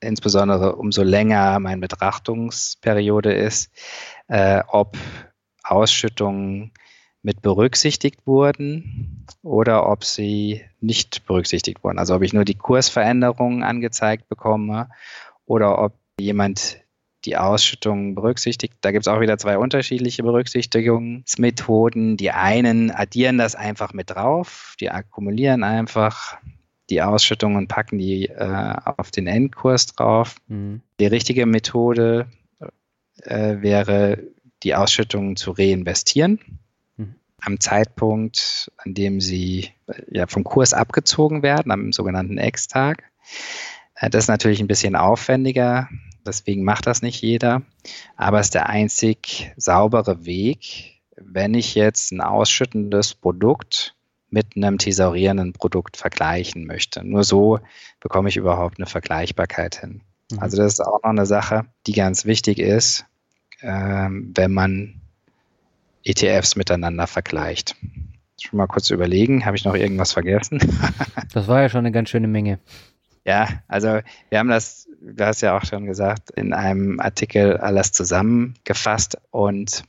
insbesondere umso länger meine Betrachtungsperiode ist, äh, ob Ausschüttungen mit berücksichtigt wurden oder ob sie nicht berücksichtigt wurden. Also ob ich nur die Kursveränderungen angezeigt bekomme oder ob jemand die Ausschüttung berücksichtigt. Da gibt es auch wieder zwei unterschiedliche Berücksichtigungsmethoden. Die einen addieren das einfach mit drauf, die akkumulieren einfach die Ausschüttung und packen die äh, auf den Endkurs drauf. Mhm. Die richtige Methode äh, wäre, die Ausschüttung zu reinvestieren. Mhm. Am Zeitpunkt, an dem sie äh, ja, vom Kurs abgezogen werden, am sogenannten Ex-Tag. Äh, das ist natürlich ein bisschen aufwendiger deswegen macht das nicht jeder. Aber es ist der einzig saubere Weg, wenn ich jetzt ein ausschüttendes Produkt mit einem thesaurierenden Produkt vergleichen möchte. Nur so bekomme ich überhaupt eine Vergleichbarkeit hin. Mhm. Also das ist auch noch eine Sache, die ganz wichtig ist, ähm, wenn man ETFs miteinander vergleicht. Schon mal kurz überlegen, habe ich noch irgendwas vergessen? das war ja schon eine ganz schöne Menge. Ja, also wir haben das, du hast ja auch schon gesagt, in einem Artikel alles zusammengefasst und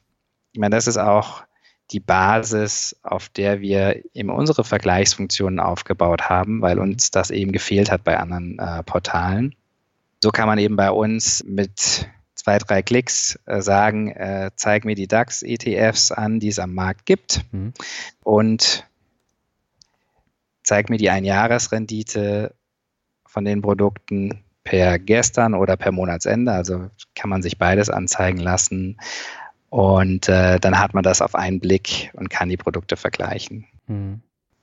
ich meine, das ist auch die Basis, auf der wir eben unsere Vergleichsfunktionen aufgebaut haben, weil uns das eben gefehlt hat bei anderen äh, Portalen. So kann man eben bei uns mit zwei, drei Klicks äh, sagen, äh, zeig mir die DAX-ETFs an, die es am Markt gibt mhm. und zeig mir die Einjahresrendite von den Produkten per gestern oder per Monatsende. Also kann man sich beides anzeigen lassen. Und äh, dann hat man das auf einen Blick und kann die Produkte vergleichen. Mhm.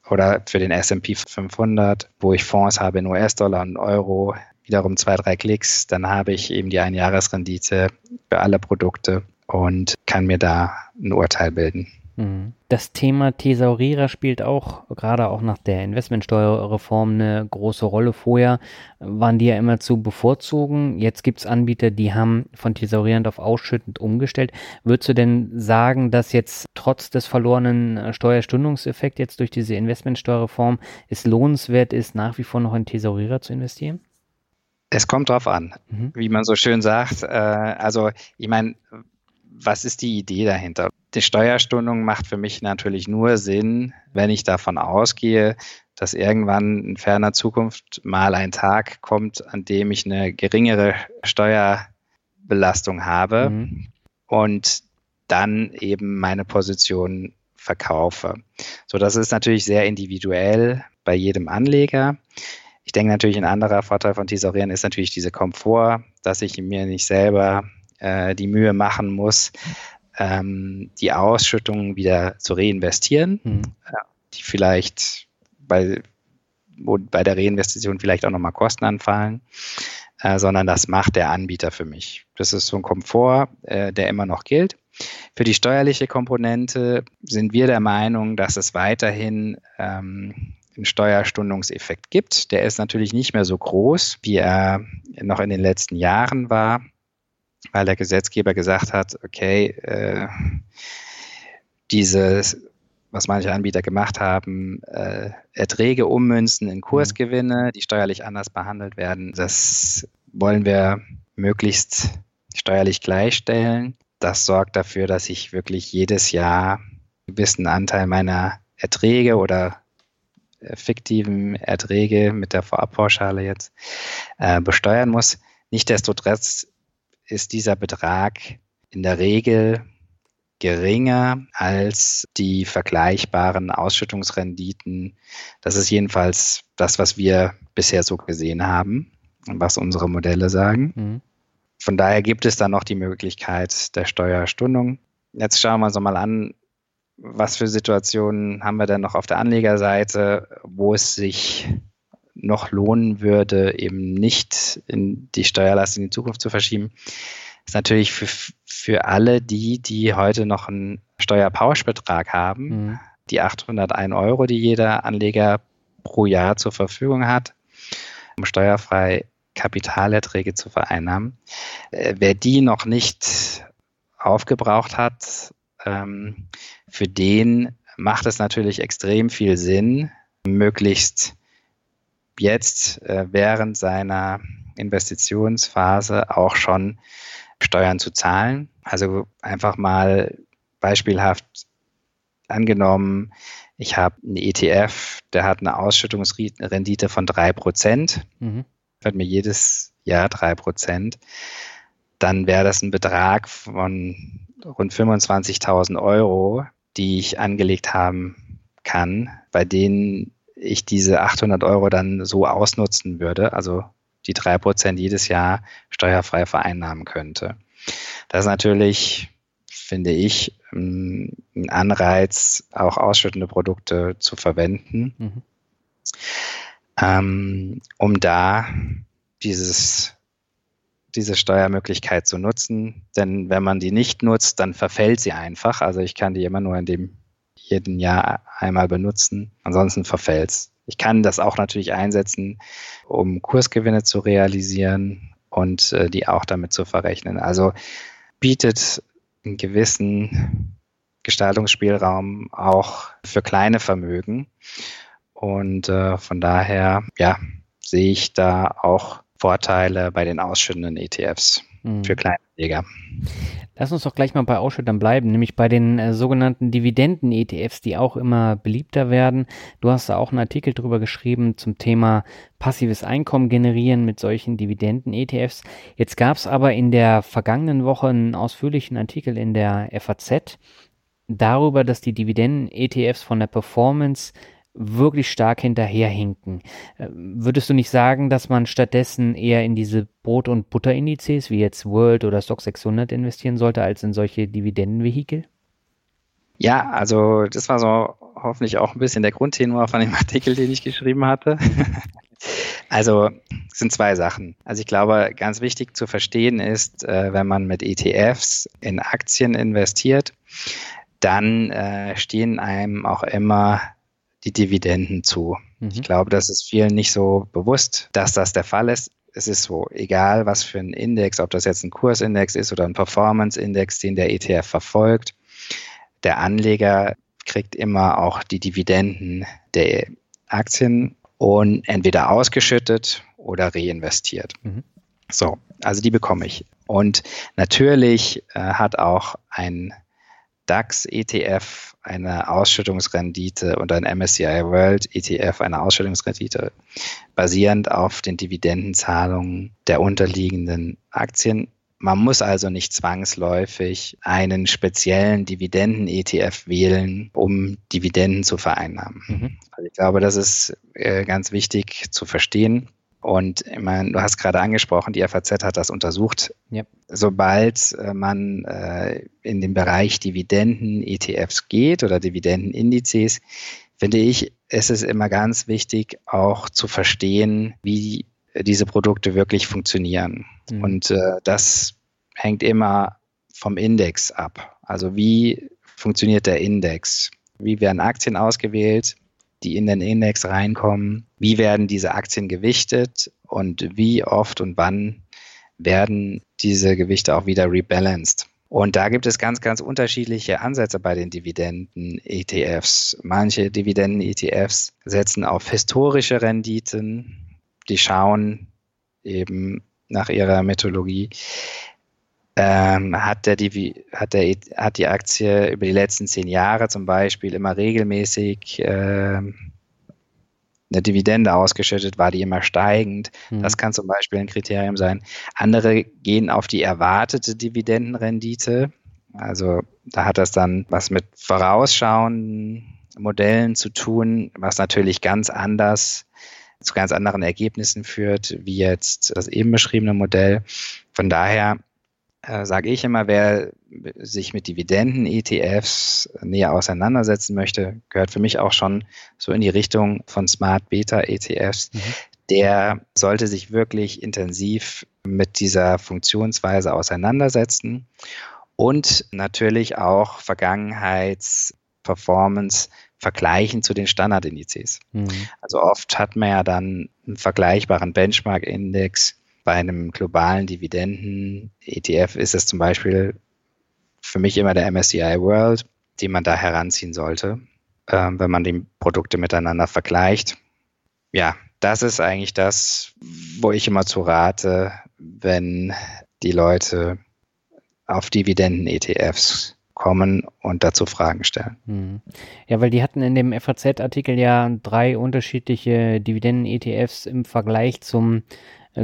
Oder für den SP 500, wo ich Fonds habe in US-Dollar und Euro, wiederum zwei, drei Klicks, dann habe ich eben die Einjahresrendite für alle Produkte und kann mir da ein Urteil bilden. Mhm. Das Thema Thesaurierer spielt auch, gerade auch nach der Investmentsteuerreform, eine große Rolle. Vorher waren die ja immer zu bevorzugen. Jetzt gibt es Anbieter, die haben von thesaurierend auf ausschüttend umgestellt. Würdest du denn sagen, dass jetzt trotz des verlorenen äh, Steuerstundungseffekts jetzt durch diese Investmentsteuerreform es lohnenswert ist, nach wie vor noch in Thesaurierer zu investieren? Es kommt drauf an, mhm. wie man so schön sagt. Äh, also, ich meine, was ist die Idee dahinter? Die Steuerstundung macht für mich natürlich nur Sinn, wenn ich davon ausgehe, dass irgendwann in ferner Zukunft mal ein Tag kommt, an dem ich eine geringere Steuer Steuerbelastung habe mhm. und dann eben meine Position verkaufe. So, das ist natürlich sehr individuell bei jedem Anleger. Ich denke natürlich, ein anderer Vorteil von Tesorieren ist natürlich diese Komfort, dass ich mir nicht selber äh, die Mühe machen muss, ähm, die Ausschüttungen wieder zu reinvestieren, mhm. äh, die vielleicht bei, wo bei der Reinvestition vielleicht auch nochmal Kosten anfallen, äh, sondern das macht der Anbieter für mich. Das ist so ein Komfort, äh, der immer noch gilt. Für die steuerliche Komponente sind wir der Meinung, dass es weiterhin ähm, einen Steuerstundungseffekt gibt. Der ist natürlich nicht mehr so groß, wie er noch in den letzten Jahren war, weil der Gesetzgeber gesagt hat, okay, äh, dieses, was manche Anbieter gemacht haben, äh, Erträge ummünzen in Kursgewinne, die steuerlich anders behandelt werden, das wollen wir möglichst steuerlich gleichstellen. Das sorgt dafür, dass ich wirklich jedes Jahr einen gewissen Anteil meiner Erträge oder äh, fiktiven Erträge mit der Vorabpauschale jetzt äh, besteuern muss. Nichtsdestotrotz ist dieser Betrag in der Regel geringer als die vergleichbaren Ausschüttungsrenditen. Das ist jedenfalls das, was wir bisher so gesehen haben und was unsere Modelle sagen. Mhm. Von daher gibt es dann noch die Möglichkeit der Steuerstundung. Jetzt schauen wir uns mal an, was für Situationen haben wir denn noch auf der Anlegerseite, wo es sich noch lohnen würde, eben nicht in die Steuerlast in die Zukunft zu verschieben, ist natürlich für, für alle die, die heute noch einen Steuerpauschbetrag haben, mhm. die 801 Euro, die jeder Anleger pro Jahr zur Verfügung hat, um steuerfrei Kapitalerträge zu vereinnahmen. Äh, wer die noch nicht aufgebraucht hat, ähm, für den macht es natürlich extrem viel Sinn, möglichst jetzt äh, während seiner Investitionsphase auch schon Steuern zu zahlen. Also einfach mal beispielhaft angenommen, ich habe einen ETF, der hat eine Ausschüttungsrendite von 3%, mhm. hat mir jedes Jahr 3%, dann wäre das ein Betrag von rund 25.000 Euro, die ich angelegt haben kann, bei denen ich diese 800 Euro dann so ausnutzen würde, also die drei Prozent jedes Jahr steuerfrei vereinnahmen könnte. Das ist natürlich, finde ich, ein Anreiz, auch ausschüttende Produkte zu verwenden, mhm. ähm, um da dieses diese Steuermöglichkeit zu nutzen. Denn wenn man die nicht nutzt, dann verfällt sie einfach. Also ich kann die immer nur in dem jeden Jahr einmal benutzen. Ansonsten verfällt es. Ich kann das auch natürlich einsetzen, um Kursgewinne zu realisieren und äh, die auch damit zu verrechnen. Also bietet einen gewissen Gestaltungsspielraum auch für kleine Vermögen. Und äh, von daher, ja, sehe ich da auch Vorteile bei den ausschüttenden ETFs mhm. für Kleinanleger. Lass uns doch gleich mal bei Ausschüttern bleiben, nämlich bei den äh, sogenannten Dividenden-ETFs, die auch immer beliebter werden. Du hast da auch einen Artikel drüber geschrieben zum Thema passives Einkommen generieren mit solchen Dividenden-ETFs. Jetzt gab es aber in der vergangenen Woche einen ausführlichen Artikel in der FAZ darüber, dass die Dividenden-ETFs von der Performance wirklich stark hinterherhinken. Äh, würdest du nicht sagen, dass man stattdessen eher in diese Brot- und Butterindizes wie jetzt World oder Stock 600 investieren sollte, als in solche Dividendenvehikel? Ja, also das war so hoffentlich auch ein bisschen der Grundtenor von dem Artikel, den ich geschrieben hatte. also sind zwei Sachen. Also ich glaube, ganz wichtig zu verstehen ist, äh, wenn man mit ETFs in Aktien investiert, dann äh, stehen einem auch immer die Dividenden zu. Mhm. Ich glaube, das ist vielen nicht so bewusst, dass das der Fall ist. Es ist so, egal was für ein Index, ob das jetzt ein Kursindex ist oder ein Performance-Index, den der ETF verfolgt, der Anleger kriegt immer auch die Dividenden der Aktien und entweder ausgeschüttet oder reinvestiert. Mhm. So, also die bekomme ich. Und natürlich äh, hat auch ein DAX-ETF eine Ausschüttungsrendite und ein MSCI World ETF eine Ausschüttungsrendite basierend auf den Dividendenzahlungen der unterliegenden Aktien Man muss also nicht zwangsläufig einen speziellen Dividenden-ETF wählen, um Dividenden zu vereinnahmen. Mhm. Also ich glaube, das ist äh, ganz wichtig zu verstehen. Und ich meine, du hast gerade angesprochen, die FAZ hat das untersucht. Yep. Sobald äh, man äh, in den Bereich Dividenden-ETFs geht oder Dividendenindizes, finde ich, ist es immer ganz wichtig, auch zu verstehen, wie diese Produkte wirklich funktionieren. Mhm. Und äh, das hängt immer vom Index ab. Also wie funktioniert der Index? Wie werden Aktien ausgewählt? Die in den Index reinkommen, wie werden diese Aktien gewichtet und wie oft und wann werden diese Gewichte auch wieder rebalanced. Und da gibt es ganz, ganz unterschiedliche Ansätze bei den Dividenden-ETFs. Manche Dividenden-ETFs setzen auf historische Renditen, die schauen eben nach ihrer Methodologie, ähm, hat, der die, hat, der, hat die Aktie über die letzten zehn Jahre zum Beispiel immer regelmäßig äh, eine Dividende ausgeschüttet, war die immer steigend. Mhm. Das kann zum Beispiel ein Kriterium sein. Andere gehen auf die erwartete Dividendenrendite. Also da hat das dann was mit vorausschauenden Modellen zu tun, was natürlich ganz anders zu ganz anderen Ergebnissen führt, wie jetzt das eben beschriebene Modell. Von daher äh, sage ich immer, wer sich mit Dividenden-ETFs näher auseinandersetzen möchte, gehört für mich auch schon so in die Richtung von Smart Beta-ETFs. Mhm. Der sollte sich wirklich intensiv mit dieser Funktionsweise auseinandersetzen und natürlich auch Vergangenheitsperformance vergleichen zu den Standardindizes. Mhm. Also oft hat man ja dann einen vergleichbaren Benchmark-Index bei einem globalen Dividenden-ETF ist es zum Beispiel für mich immer der MSCI World, den man da heranziehen sollte, äh, wenn man die Produkte miteinander vergleicht. Ja, das ist eigentlich das, wo ich immer zu rate, wenn die Leute auf Dividenden-ETFs kommen und dazu Fragen stellen. Hm. Ja, weil die hatten in dem FAZ-Artikel ja drei unterschiedliche Dividenden-ETFs im Vergleich zum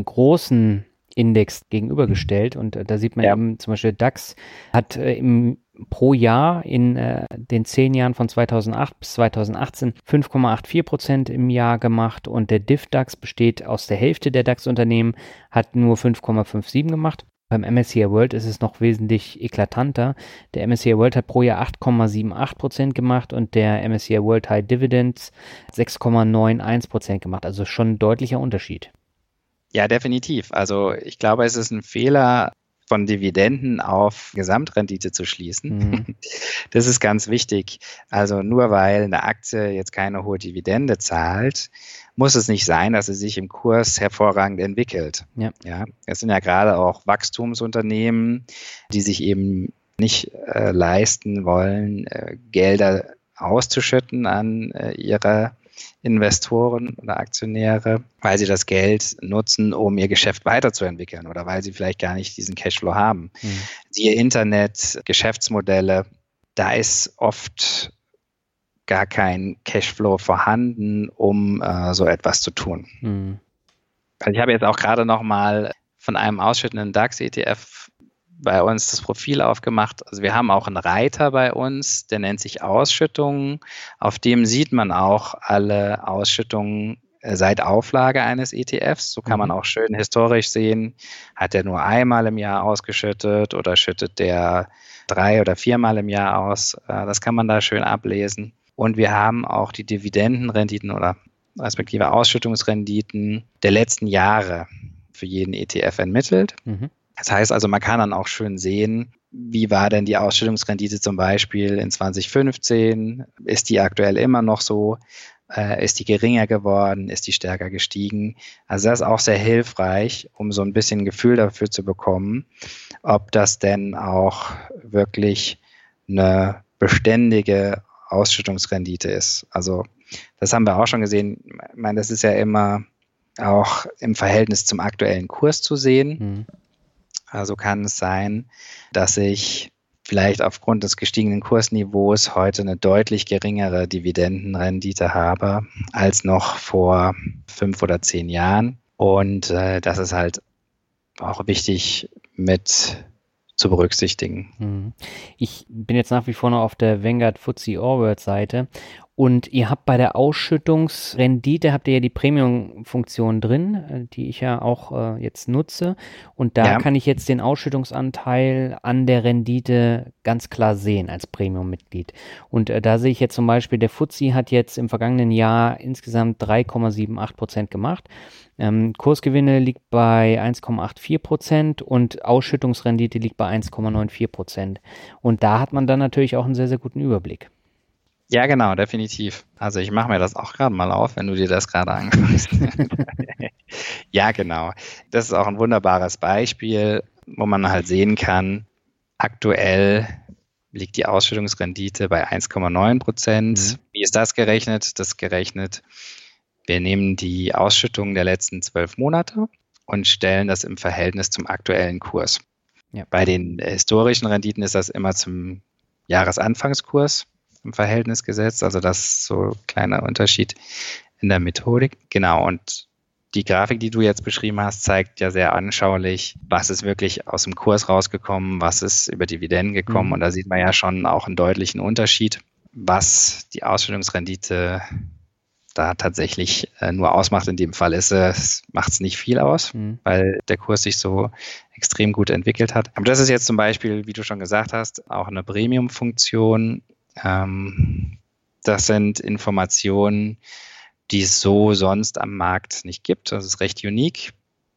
großen Index gegenübergestellt. Und äh, da sieht man ja. eben zum Beispiel DAX hat äh, im pro Jahr in äh, den zehn Jahren von 2008 bis 2018 5,84 Prozent im Jahr gemacht und der DIF-DAX besteht aus der Hälfte der DAX-Unternehmen, hat nur 5,57 gemacht. Beim MSCI World ist es noch wesentlich eklatanter. Der MSCI World hat pro Jahr 8,78 Prozent gemacht und der MSCI World High Dividends 6,91 Prozent gemacht. Also schon ein deutlicher Unterschied. Ja, definitiv. Also ich glaube, es ist ein Fehler, von Dividenden auf Gesamtrendite zu schließen. Mhm. Das ist ganz wichtig. Also nur weil eine Aktie jetzt keine hohe Dividende zahlt, muss es nicht sein, dass sie sich im Kurs hervorragend entwickelt. Ja. ja es sind ja gerade auch Wachstumsunternehmen, die sich eben nicht äh, leisten wollen, äh, Gelder auszuschütten an äh, ihre Investoren oder Aktionäre, weil sie das Geld nutzen, um ihr Geschäft weiterzuentwickeln oder weil sie vielleicht gar nicht diesen Cashflow haben. Mhm. Siehe Internet, Geschäftsmodelle, da ist oft gar kein Cashflow vorhanden, um äh, so etwas zu tun. Mhm. Also ich habe jetzt auch gerade noch mal von einem ausschüttenden DAX-ETF bei uns das Profil aufgemacht. Also wir haben auch einen Reiter bei uns, der nennt sich Ausschüttungen. Auf dem sieht man auch alle Ausschüttungen äh, seit Auflage eines ETFs. So kann man mhm. auch schön historisch sehen, hat er nur einmal im Jahr ausgeschüttet oder schüttet der drei oder viermal im Jahr aus. Äh, das kann man da schön ablesen. Und wir haben auch die Dividendenrenditen oder respektive Ausschüttungsrenditen der letzten Jahre für jeden ETF ermittelt. Mhm. Das heißt also, man kann dann auch schön sehen, wie war denn die Ausstellungsrendite zum Beispiel in 2015? Ist die aktuell immer noch so? Äh, ist die geringer geworden? Ist die stärker gestiegen? Also das ist auch sehr hilfreich, um so ein bisschen ein Gefühl dafür zu bekommen, ob das denn auch wirklich eine beständige Ausschüttungsrendite ist. Also das haben wir auch schon gesehen. Ich meine, das ist ja immer auch im Verhältnis zum aktuellen Kurs zu sehen. Mhm. Also kann es sein, dass ich vielleicht aufgrund des gestiegenen Kursniveaus heute eine deutlich geringere Dividendenrendite habe als noch vor fünf oder zehn Jahren. Und äh, das ist halt auch wichtig mit zu berücksichtigen. Mhm. Ich bin jetzt nach wie vor noch auf der Vanguard FTSE All Seite und ihr habt bei der Ausschüttungsrendite, habt ihr ja die Premium-Funktion drin, äh, die ich ja auch äh, jetzt nutze. Und da ja. kann ich jetzt den Ausschüttungsanteil an der Rendite ganz klar sehen als Premium-Mitglied. Und äh, da sehe ich jetzt zum Beispiel, der FTSE hat jetzt im vergangenen Jahr insgesamt 3,78 Prozent gemacht. Ähm, Kursgewinne liegt bei 1,84 Prozent und Ausschüttungsrendite liegt bei 1,94 Prozent. Und da hat man dann natürlich auch einen sehr, sehr guten Überblick. Ja, genau, definitiv. Also ich mache mir das auch gerade mal auf, wenn du dir das gerade anguckst. ja, genau. Das ist auch ein wunderbares Beispiel, wo man halt sehen kann, aktuell liegt die Ausschüttungsrendite bei 1,9 Prozent. Mhm. Wie ist das gerechnet? Das gerechnet, wir nehmen die Ausschüttung der letzten zwölf Monate und stellen das im Verhältnis zum aktuellen Kurs. Ja. Bei den historischen Renditen ist das immer zum Jahresanfangskurs im Verhältnis gesetzt. Also das ist so ein kleiner Unterschied in der Methodik. Genau. Und die Grafik, die du jetzt beschrieben hast, zeigt ja sehr anschaulich, was ist wirklich aus dem Kurs rausgekommen, was ist über Dividenden gekommen. Mhm. Und da sieht man ja schon auch einen deutlichen Unterschied, was die Ausstellungsrendite da tatsächlich äh, nur ausmacht. In dem Fall ist es, macht es nicht viel aus, mhm. weil der Kurs sich so extrem gut entwickelt hat. Aber das ist jetzt zum Beispiel, wie du schon gesagt hast, auch eine Premium-Funktion, ähm, das sind Informationen, die es so sonst am Markt nicht gibt. Das ist recht unique,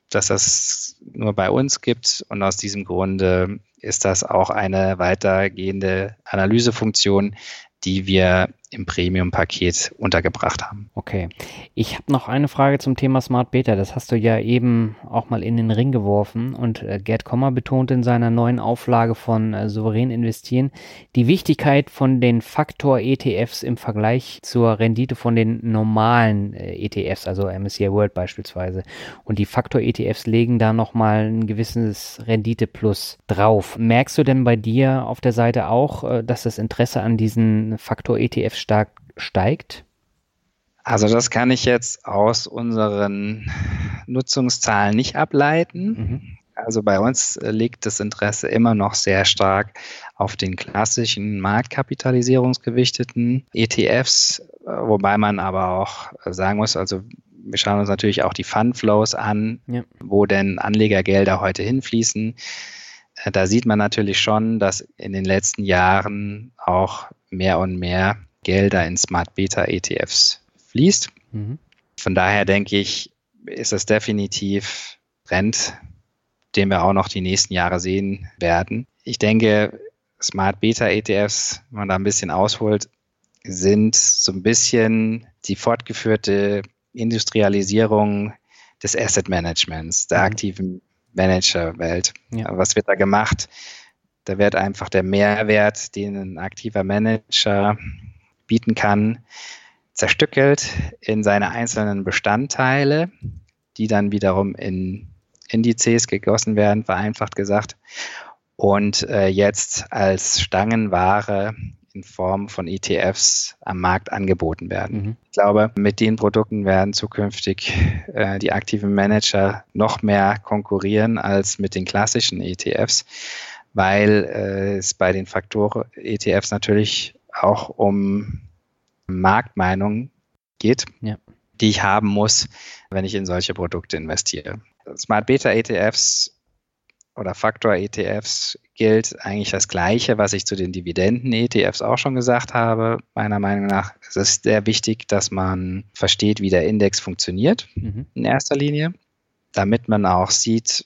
dass das nur bei uns gibt. Und aus diesem Grunde ist das auch eine weitergehende Analysefunktion, die wir im Premium-Paket untergebracht haben. Okay. Ich habe noch eine Frage zum Thema Smart Beta. Das hast du ja eben auch mal in den Ring geworfen. Und äh, Gerd Kommer betont in seiner neuen Auflage von äh, Souverän investieren die Wichtigkeit von den Faktor-ETFs im Vergleich zur Rendite von den normalen äh, ETFs, also MSCI World beispielsweise. Und die Faktor-ETFs legen da nochmal ein gewisses Rendite-Plus drauf. Merkst du denn bei dir auf der Seite auch, dass das Interesse an diesen Faktor-ETFs stark steigt? Also das kann ich jetzt aus unseren Nutzungszahlen nicht ableiten. Mhm. Also bei uns liegt das Interesse immer noch sehr stark auf den klassischen marktkapitalisierungsgewichteten ETFs, wobei man aber auch sagen muss, also wir schauen uns natürlich auch die Fundflows an, ja. wo denn Anlegergelder heute hinfließen. Da sieht man natürlich schon, dass in den letzten Jahren auch mehr und mehr Gelder in Smart Beta ETFs fließt. Mhm. Von daher denke ich, ist das definitiv Trend, den wir auch noch die nächsten Jahre sehen werden. Ich denke, Smart Beta ETFs, wenn man da ein bisschen ausholt, sind so ein bisschen die fortgeführte Industrialisierung des Asset Managements, der mhm. aktiven Managerwelt. Ja. Was wird da gemacht? Da wird einfach der Mehrwert, den ein aktiver Manager bieten kann, zerstückelt in seine einzelnen Bestandteile, die dann wiederum in Indizes gegossen werden, vereinfacht gesagt, und äh, jetzt als Stangenware in Form von ETFs am Markt angeboten werden. Mhm. Ich glaube, mit den Produkten werden zukünftig äh, die aktiven Manager noch mehr konkurrieren als mit den klassischen ETFs, weil äh, es bei den Faktor-ETFs natürlich auch um Marktmeinung geht, ja. die ich haben muss, wenn ich in solche Produkte investiere. Smart Beta ETFs oder Faktor ETFs gilt eigentlich das Gleiche, was ich zu den Dividenden ETFs auch schon gesagt habe. Meiner Meinung nach ist es sehr wichtig, dass man versteht, wie der Index funktioniert mhm. in erster Linie, damit man auch sieht,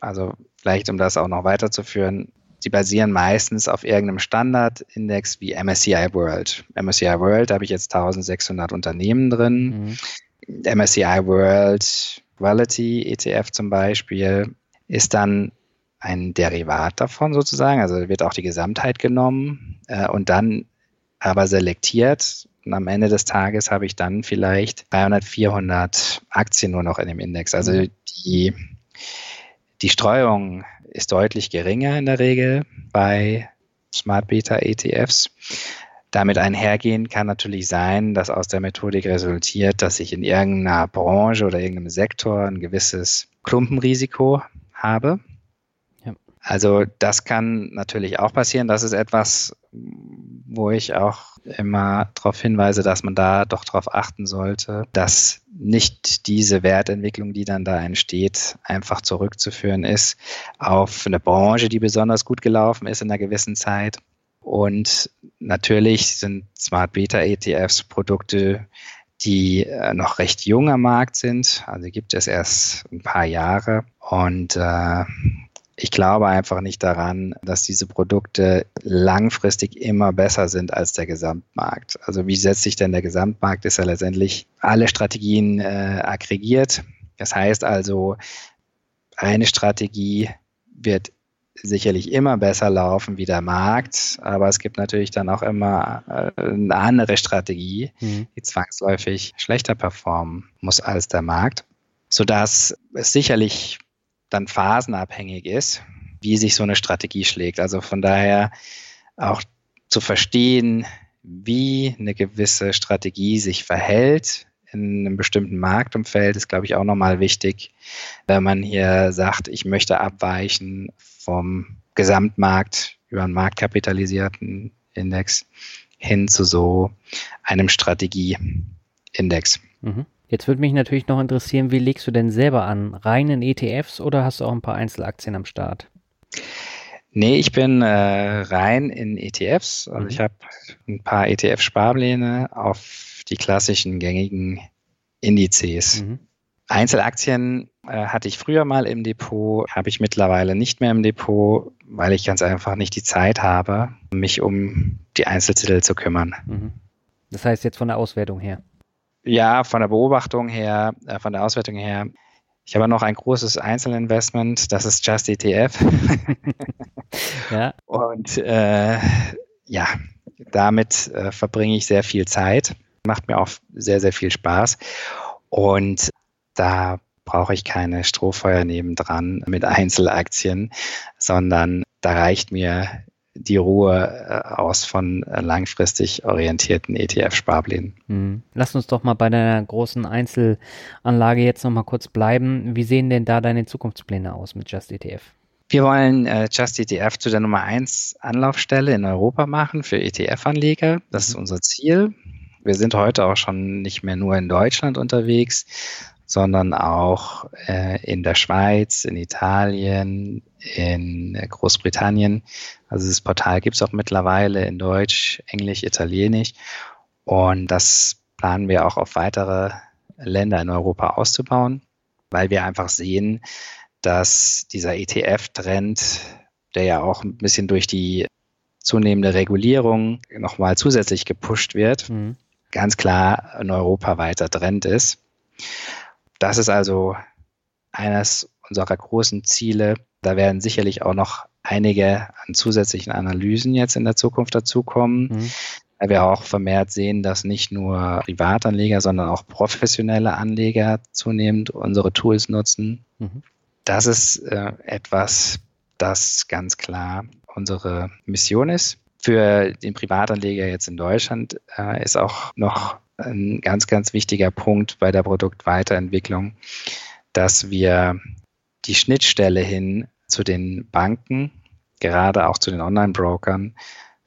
also vielleicht um das auch noch weiterzuführen, Sie basieren meistens auf irgendeinem Standardindex wie MSCI World. MSCI World, da habe ich jetzt 1600 Unternehmen drin. Mhm. MSCI World Quality ETF zum Beispiel ist dann ein Derivat davon sozusagen. Also wird auch die Gesamtheit genommen äh, und dann aber selektiert. Und am Ende des Tages habe ich dann vielleicht 300, 400 Aktien nur noch in dem Index. Also mhm. die, die Streuung ist deutlich geringer in der Regel bei Smart Beta ETFs. Damit einhergehen kann natürlich sein, dass aus der Methodik resultiert, dass ich in irgendeiner Branche oder irgendeinem Sektor ein gewisses Klumpenrisiko habe. Also das kann natürlich auch passieren. Das ist etwas, wo ich auch immer darauf hinweise, dass man da doch darauf achten sollte, dass nicht diese Wertentwicklung, die dann da entsteht, einfach zurückzuführen ist auf eine Branche, die besonders gut gelaufen ist in einer gewissen Zeit. Und natürlich sind Smart Beta ETFs Produkte, die äh, noch recht jung am Markt sind. Also gibt es erst ein paar Jahre. Und äh, ich glaube einfach nicht daran, dass diese Produkte langfristig immer besser sind als der Gesamtmarkt. Also wie setzt sich denn der Gesamtmarkt? Ist ja letztendlich alle Strategien äh, aggregiert. Das heißt also, eine Strategie wird sicherlich immer besser laufen wie der Markt, aber es gibt natürlich dann auch immer äh, eine andere Strategie, mhm. die zwangsläufig schlechter performen muss als der Markt, sodass es sicherlich dann phasenabhängig ist, wie sich so eine Strategie schlägt. Also von daher auch zu verstehen, wie eine gewisse Strategie sich verhält in einem bestimmten Marktumfeld, ist, glaube ich, auch nochmal wichtig, wenn man hier sagt, ich möchte abweichen vom Gesamtmarkt über einen marktkapitalisierten Index hin zu so einem Strategieindex. Mhm. Jetzt würde mich natürlich noch interessieren, wie legst du denn selber an? Reinen ETFs oder hast du auch ein paar Einzelaktien am Start? Nee, ich bin äh, rein in ETFs. Also mhm. ich habe ein paar ETF-Sparpläne auf die klassischen gängigen Indizes. Mhm. Einzelaktien äh, hatte ich früher mal im Depot, habe ich mittlerweile nicht mehr im Depot, weil ich ganz einfach nicht die Zeit habe, mich um die Einzeltitel zu kümmern. Mhm. Das heißt jetzt von der Auswertung her? Ja, von der Beobachtung her, äh, von der Auswertung her. Ich habe noch ein großes Einzelinvestment, das ist Just ETF. ja. Und äh, ja, damit äh, verbringe ich sehr viel Zeit. Macht mir auch sehr, sehr viel Spaß. Und da brauche ich keine Strohfeuer nebendran mit Einzelaktien, sondern da reicht mir die Ruhe äh, aus von äh, langfristig orientierten ETF-Sparplänen. Hm. Lass uns doch mal bei deiner großen Einzelanlage jetzt noch mal kurz bleiben. Wie sehen denn da deine Zukunftspläne aus mit Just ETF? Wir wollen äh, Just ETF zu der Nummer 1 Anlaufstelle in Europa machen für ETF-Anleger. Das ist mhm. unser Ziel. Wir sind heute auch schon nicht mehr nur in Deutschland unterwegs, sondern auch äh, in der Schweiz, in Italien, in Großbritannien. Also das Portal gibt es auch mittlerweile in Deutsch, Englisch, Italienisch. Und das planen wir auch auf weitere Länder in Europa auszubauen, weil wir einfach sehen, dass dieser ETF-Trend, der ja auch ein bisschen durch die zunehmende Regulierung nochmal zusätzlich gepusht wird, mhm. ganz klar ein europaweiter Trend ist. Das ist also eines unserer großen Ziele. Da werden sicherlich auch noch einige an zusätzlichen Analysen jetzt in der Zukunft dazukommen. Mhm. Weil wir auch vermehrt sehen, dass nicht nur Privatanleger, sondern auch professionelle Anleger zunehmend unsere Tools nutzen. Mhm. Das ist äh, etwas, das ganz klar unsere Mission ist. Für den Privatanleger jetzt in Deutschland äh, ist auch noch ein ganz, ganz wichtiger Punkt bei der Produktweiterentwicklung, dass wir die Schnittstelle hin zu den Banken, gerade auch zu den Online-Brokern,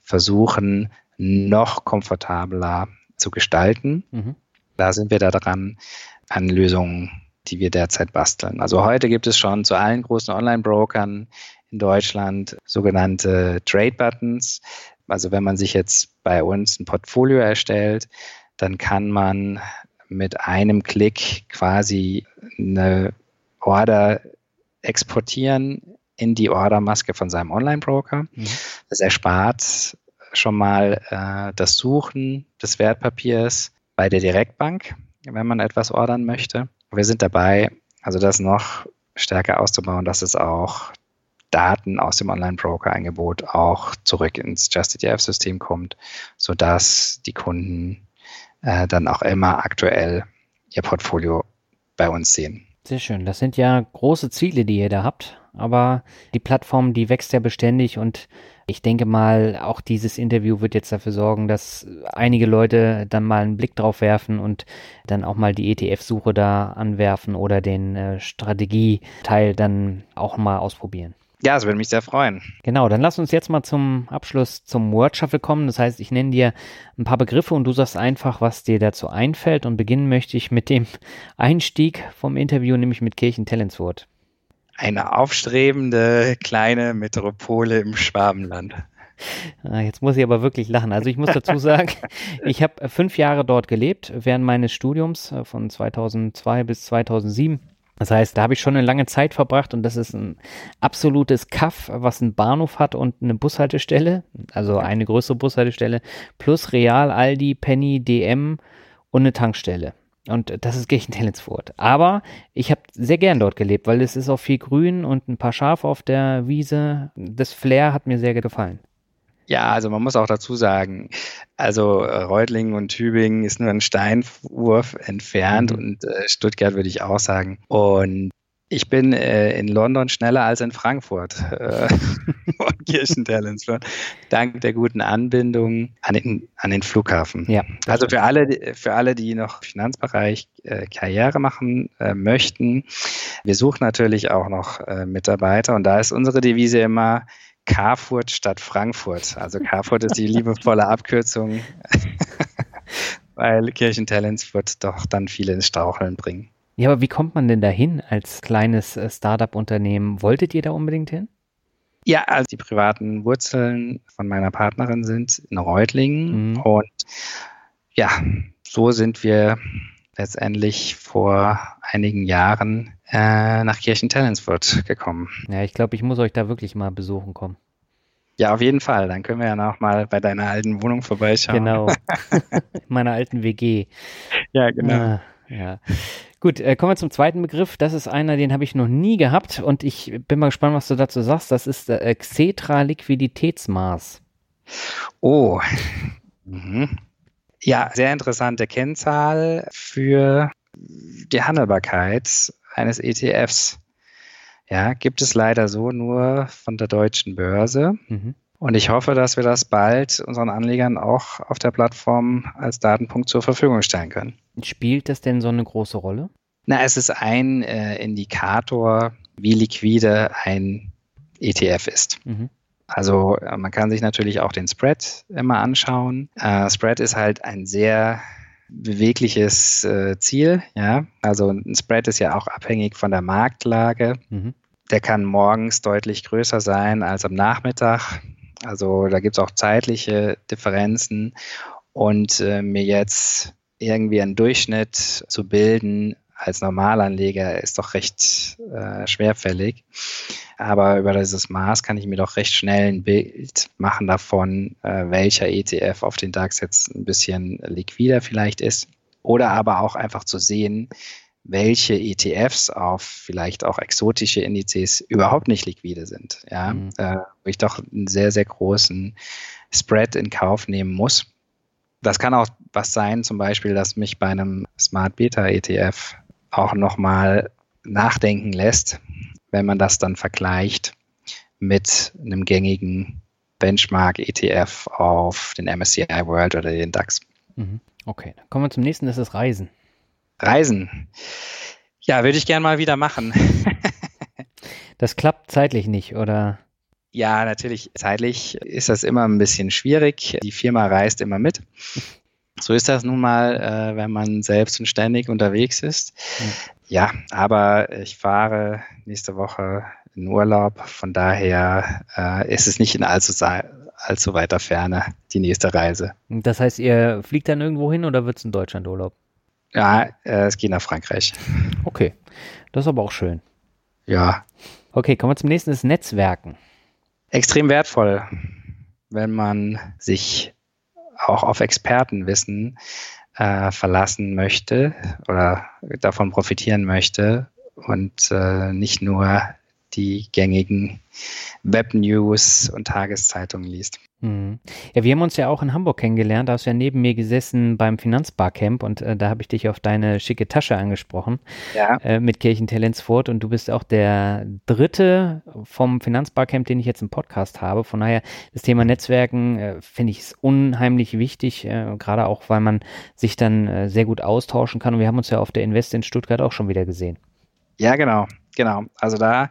versuchen, noch komfortabler zu gestalten. Mhm. Da sind wir da dran an Lösungen, die wir derzeit basteln. Also heute gibt es schon zu allen großen Online-Brokern in Deutschland sogenannte Trade Buttons. Also wenn man sich jetzt bei uns ein Portfolio erstellt, dann kann man mit einem Klick quasi eine Order exportieren in die Ordermaske von seinem Online-Broker. Mhm. Das erspart schon mal äh, das Suchen des Wertpapiers bei der Direktbank, wenn man etwas ordern möchte. Wir sind dabei, also das noch stärker auszubauen, dass es auch Daten aus dem Online-Broker-Angebot auch zurück ins Just system kommt, sodass die Kunden äh, dann auch immer aktuell ihr Portfolio bei uns sehen. Sehr schön. Das sind ja große Ziele, die ihr da habt. Aber die Plattform, die wächst ja beständig und ich denke mal, auch dieses Interview wird jetzt dafür sorgen, dass einige Leute dann mal einen Blick drauf werfen und dann auch mal die ETF-Suche da anwerfen oder den äh, Strategieteil dann auch mal ausprobieren. Ja, es würde mich sehr freuen. Genau, dann lass uns jetzt mal zum Abschluss zum Word Shuffle kommen. Das heißt, ich nenne dir ein paar Begriffe und du sagst einfach, was dir dazu einfällt. Und beginnen möchte ich mit dem Einstieg vom Interview, nämlich mit Kirchen Tellenswort. Eine aufstrebende kleine Metropole im Schwabenland. Ah, jetzt muss ich aber wirklich lachen. Also ich muss dazu sagen, ich habe fünf Jahre dort gelebt, während meines Studiums äh, von 2002 bis 2007. Das heißt, da habe ich schon eine lange Zeit verbracht und das ist ein absolutes Kaff, was einen Bahnhof hat und eine Bushaltestelle, also eine größere Bushaltestelle, plus Real, Aldi, Penny, DM und eine Tankstelle. Und das ist Kirchentellensfurt. Aber ich habe sehr gern dort gelebt, weil es ist auch viel Grün und ein paar Schafe auf der Wiese. Das Flair hat mir sehr gefallen. Ja, also man muss auch dazu sagen, also äh, Reutlingen und Tübingen ist nur ein Steinwurf entfernt mhm. und äh, Stuttgart würde ich auch sagen. Und ich bin äh, in London schneller als in Frankfurt äh, Kirchentellensfurt, dank der guten Anbindung an den, an den Flughafen. Ja, also für alle, für alle, die noch im Finanzbereich äh, Karriere machen äh, möchten, wir suchen natürlich auch noch äh, Mitarbeiter und da ist unsere Devise immer, Karfurt statt Frankfurt. Also Karfurt ist die liebevolle Abkürzung, weil Kirchentalents wird doch dann viele ins Straucheln bringen. Ja, aber wie kommt man denn dahin als kleines äh, Startup-Unternehmen? Wolltet ihr da unbedingt hin? Ja, also die privaten Wurzeln von meiner Partnerin sind in Reutlingen mhm. und ja, so sind wir letztendlich vor einigen Jahren äh, nach Kirchentellensfurt gekommen. Ja, ich glaube, ich muss euch da wirklich mal besuchen kommen. Ja, auf jeden Fall. Dann können wir ja noch mal bei deiner alten Wohnung vorbeischauen. Genau. Meiner alten WG. Ja, genau. Ah, ja. Gut, äh, kommen wir zum zweiten Begriff. Das ist einer, den habe ich noch nie gehabt und ich bin mal gespannt, was du dazu sagst. Das ist äh, Xetra Liquiditätsmaß. Oh. Mhm. Ja, sehr interessante Kennzahl für die Handelbarkeit eines ETFs. Ja, gibt es leider so nur von der deutschen Börse. Mhm. Und ich hoffe, dass wir das bald unseren Anlegern auch auf der Plattform als Datenpunkt zur Verfügung stellen können. Spielt das denn so eine große Rolle? Na, es ist ein äh, Indikator, wie liquide ein ETF ist. Mhm. Also äh, man kann sich natürlich auch den Spread immer anschauen. Äh, Spread ist halt ein sehr bewegliches äh, Ziel. Ja, also ein Spread ist ja auch abhängig von der Marktlage. Mhm. Der kann morgens deutlich größer sein als am Nachmittag. Also da gibt es auch zeitliche Differenzen. Und äh, mir jetzt irgendwie einen Durchschnitt zu bilden als Normalanleger ist doch recht äh, schwerfällig. Aber über dieses Maß kann ich mir doch recht schnell ein Bild machen davon, äh, welcher ETF auf den DAX jetzt ein bisschen liquider vielleicht ist. Oder aber auch einfach zu sehen, welche ETFs auf vielleicht auch exotische Indizes überhaupt nicht liquide sind. Ja, mhm. äh, wo ich doch einen sehr, sehr großen Spread in Kauf nehmen muss. Das kann auch was sein, zum Beispiel, dass mich bei einem Smart Beta ETF auch nochmal nachdenken lässt, wenn man das dann vergleicht mit einem gängigen Benchmark-ETF auf den MSCI World oder den DAX. Mhm. Okay, dann kommen wir zum nächsten, das ist Reisen. Reisen. Ja, würde ich gerne mal wieder machen. das klappt zeitlich nicht, oder? Ja, natürlich. Zeitlich ist das immer ein bisschen schwierig. Die Firma reist immer mit. So ist das nun mal, äh, wenn man selbst und ständig unterwegs ist. Ja. Ja, aber ich fahre nächste Woche in Urlaub. Von daher äh, ist es nicht in allzu, allzu weiter Ferne die nächste Reise. Das heißt, ihr fliegt dann irgendwo hin oder wird es in Deutschland Urlaub? Ja, äh, es geht nach Frankreich. Okay, das ist aber auch schön. Ja. Okay, kommen wir zum nächsten, das Netzwerken. Extrem wertvoll, wenn man sich auch auf Expertenwissen äh, verlassen möchte oder davon profitieren möchte und äh, nicht nur die gängigen Webnews und Tageszeitungen liest. Mhm. Ja, wir haben uns ja auch in Hamburg kennengelernt. Da hast du ja neben mir gesessen beim Finanzbarcamp und äh, da habe ich dich auf deine schicke Tasche angesprochen ja. äh, mit Kirchentellensfurt und du bist auch der dritte vom Finanzbarcamp, den ich jetzt im Podcast habe. Von daher, das Thema Netzwerken äh, finde ich ist unheimlich wichtig, äh, gerade auch, weil man sich dann äh, sehr gut austauschen kann. Und wir haben uns ja auf der Invest in Stuttgart auch schon wieder gesehen. Ja, genau, genau. Also da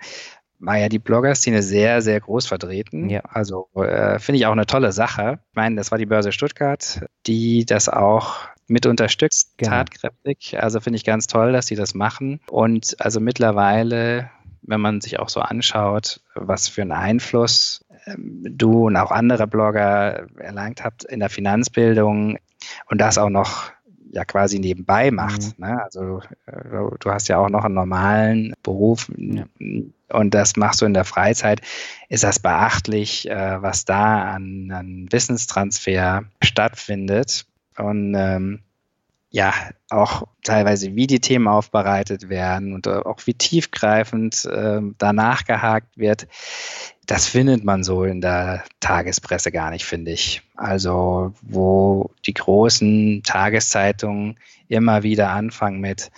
war ja die Blogger-Szene sehr, sehr groß vertreten. Ja. Also äh, finde ich auch eine tolle Sache. Ich meine, das war die Börse Stuttgart, die das auch mit unterstützt, genau. tatkräftig. Also finde ich ganz toll, dass sie das machen. Und also mittlerweile, wenn man sich auch so anschaut, was für einen Einfluss ähm, du und auch andere Blogger erlangt habt in der Finanzbildung und das auch noch ja quasi nebenbei macht. Mhm. Ne? Also äh, du hast ja auch noch einen normalen Beruf ja. Und das machst du in der Freizeit, ist das beachtlich, äh, was da an, an Wissenstransfer stattfindet. Und ähm, ja, auch teilweise, wie die Themen aufbereitet werden und auch wie tiefgreifend äh, danach gehakt wird, das findet man so in der Tagespresse gar nicht, finde ich. Also, wo die großen Tageszeitungen immer wieder anfangen mit,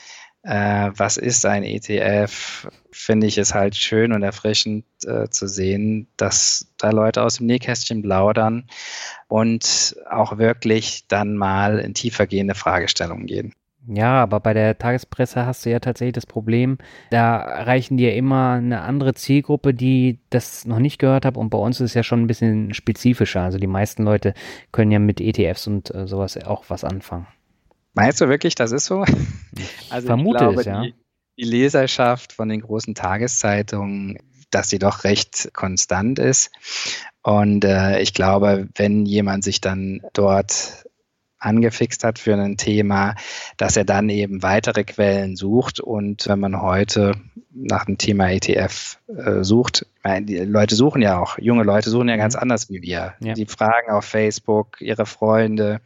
äh, was ist ein ETF, finde ich es halt schön und erfrischend äh, zu sehen, dass da Leute aus dem Nähkästchen plaudern und auch wirklich dann mal in tiefergehende Fragestellungen gehen. Ja, aber bei der Tagespresse hast du ja tatsächlich das Problem, da erreichen dir immer eine andere Zielgruppe, die das noch nicht gehört hat. Und bei uns ist es ja schon ein bisschen spezifischer. Also die meisten Leute können ja mit ETFs und äh, sowas auch was anfangen. Meinst du wirklich, das ist so? Also Vermute ich glaube, es, ja. Die, die Leserschaft von den großen Tageszeitungen, dass sie doch recht konstant ist. Und äh, ich glaube, wenn jemand sich dann dort angefixt hat für ein Thema, dass er dann eben weitere Quellen sucht. Und wenn man heute nach dem Thema ETF äh, sucht, meine, die Leute suchen ja auch, junge Leute suchen ja ganz mhm. anders wie wir. Ja. Die fragen auf Facebook ihre Freunde,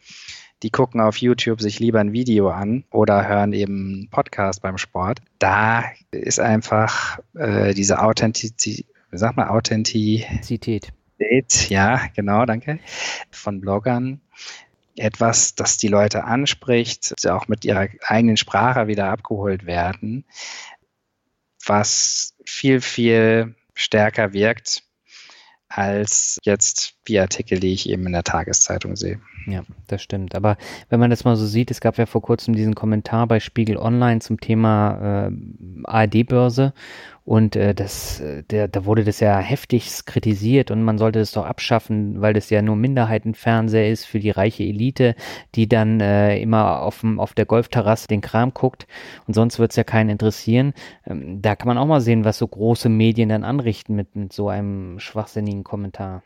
die gucken auf YouTube sich lieber ein Video an oder hören eben einen Podcast beim Sport. Da ist einfach äh, diese Authentizität, sag mal Authentizität. Ja, genau, danke. Von Bloggern etwas, das die Leute anspricht, auch mit ihrer eigenen Sprache wieder abgeholt werden, was viel, viel stärker wirkt als jetzt die Artikel, die ich eben in der Tageszeitung sehe. Ja, das stimmt. Aber wenn man das mal so sieht, es gab ja vor kurzem diesen Kommentar bei Spiegel Online zum Thema äh, ARD-Börse und äh, das, äh, der, da wurde das ja heftig kritisiert und man sollte das doch abschaffen, weil das ja nur Minderheitenfernseher ist für die reiche Elite, die dann äh, immer auf, auf der Golfterrasse den Kram guckt und sonst wird es ja keinen interessieren. Ähm, da kann man auch mal sehen, was so große Medien dann anrichten mit, mit so einem schwachsinnigen Kommentar.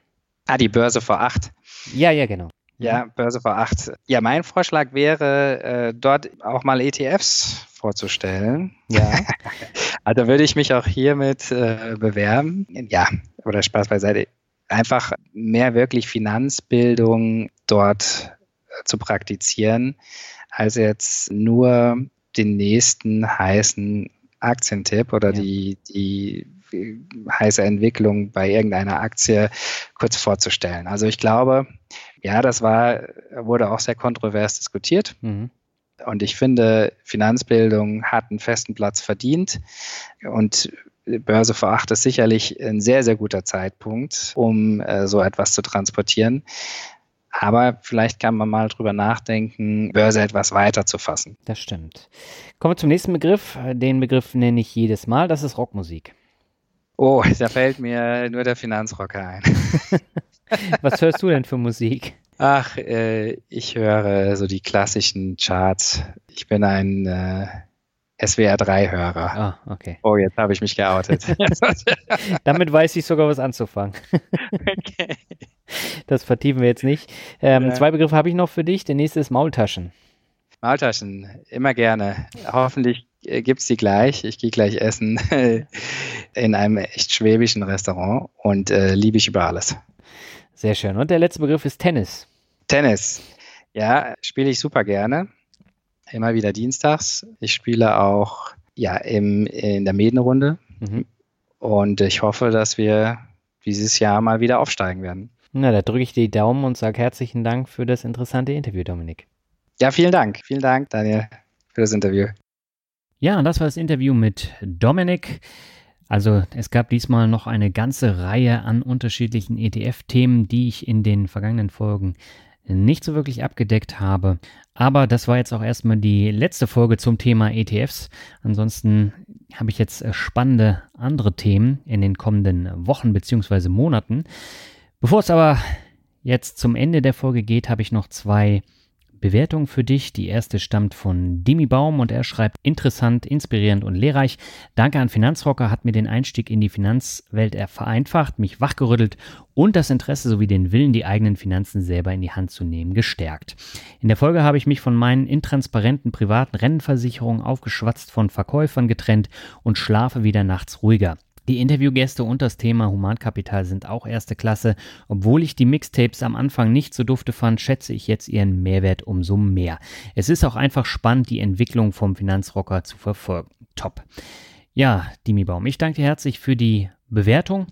Ah, die Börse vor acht. Ja, ja, genau. Ja, Börse vor acht. Ja, mein Vorschlag wäre, äh, dort auch mal ETFs vorzustellen. Ja. also würde ich mich auch hiermit äh, bewerben. Ja, oder Spaß beiseite. Einfach mehr wirklich Finanzbildung dort äh, zu praktizieren, als jetzt nur den nächsten heißen Aktientipp oder ja. die, die heiße Entwicklung bei irgendeiner Aktie kurz vorzustellen. Also ich glaube, ja, das war, wurde auch sehr kontrovers diskutiert. Mhm. Und ich finde, Finanzbildung hat einen festen Platz verdient. Und Börse vor acht ist sicherlich ein sehr, sehr guter Zeitpunkt, um äh, so etwas zu transportieren. Aber vielleicht kann man mal drüber nachdenken, Börse etwas weiter zu fassen. Das stimmt. Kommen wir zum nächsten Begriff. Den Begriff nenne ich jedes Mal. Das ist Rockmusik. Oh, da fällt mir nur der Finanzrocker ein. Was hörst du denn für Musik? Ach, äh, ich höre so die klassischen Charts. Ich bin ein äh, SWR3-Hörer. Ah, okay. Oh, jetzt habe ich mich geoutet. Damit weiß ich sogar was anzufangen. okay. Das vertiefen wir jetzt nicht. Ähm, ja. Zwei Begriffe habe ich noch für dich. Der nächste ist Maultaschen. Maultaschen, immer gerne. Hoffentlich äh, gibt es die gleich. Ich gehe gleich essen in einem echt schwäbischen Restaurant und äh, liebe ich über alles. Sehr schön. Und der letzte Begriff ist Tennis. Tennis. Ja, spiele ich super gerne. Immer wieder dienstags. Ich spiele auch ja, im, in der Medenrunde. Mhm. Und ich hoffe, dass wir dieses Jahr mal wieder aufsteigen werden. Na, da drücke ich die Daumen und sage herzlichen Dank für das interessante Interview, Dominik. Ja, vielen Dank. Vielen Dank, Daniel, für das Interview. Ja, das war das Interview mit Dominik. Also es gab diesmal noch eine ganze Reihe an unterschiedlichen ETF-Themen, die ich in den vergangenen Folgen nicht so wirklich abgedeckt habe. Aber das war jetzt auch erstmal die letzte Folge zum Thema ETFs. Ansonsten habe ich jetzt äh, spannende andere Themen in den kommenden Wochen bzw. Monaten. Bevor es aber jetzt zum Ende der Folge geht, habe ich noch zwei Bewertung für dich. Die erste stammt von Dimi Baum und er schreibt interessant, inspirierend und lehrreich. Danke an Finanzrocker, hat mir den Einstieg in die Finanzwelt vereinfacht, mich wachgerüttelt und das Interesse sowie den Willen, die eigenen Finanzen selber in die Hand zu nehmen, gestärkt. In der Folge habe ich mich von meinen intransparenten privaten Rennversicherungen aufgeschwatzt von Verkäufern getrennt und schlafe wieder nachts ruhiger. Die Interviewgäste und das Thema Humankapital sind auch erste Klasse. Obwohl ich die Mixtapes am Anfang nicht so dufte fand, schätze ich jetzt ihren Mehrwert umso mehr. Es ist auch einfach spannend, die Entwicklung vom Finanzrocker zu verfolgen. Top. Ja, Dimi Baum, ich danke dir herzlich für die Bewertung.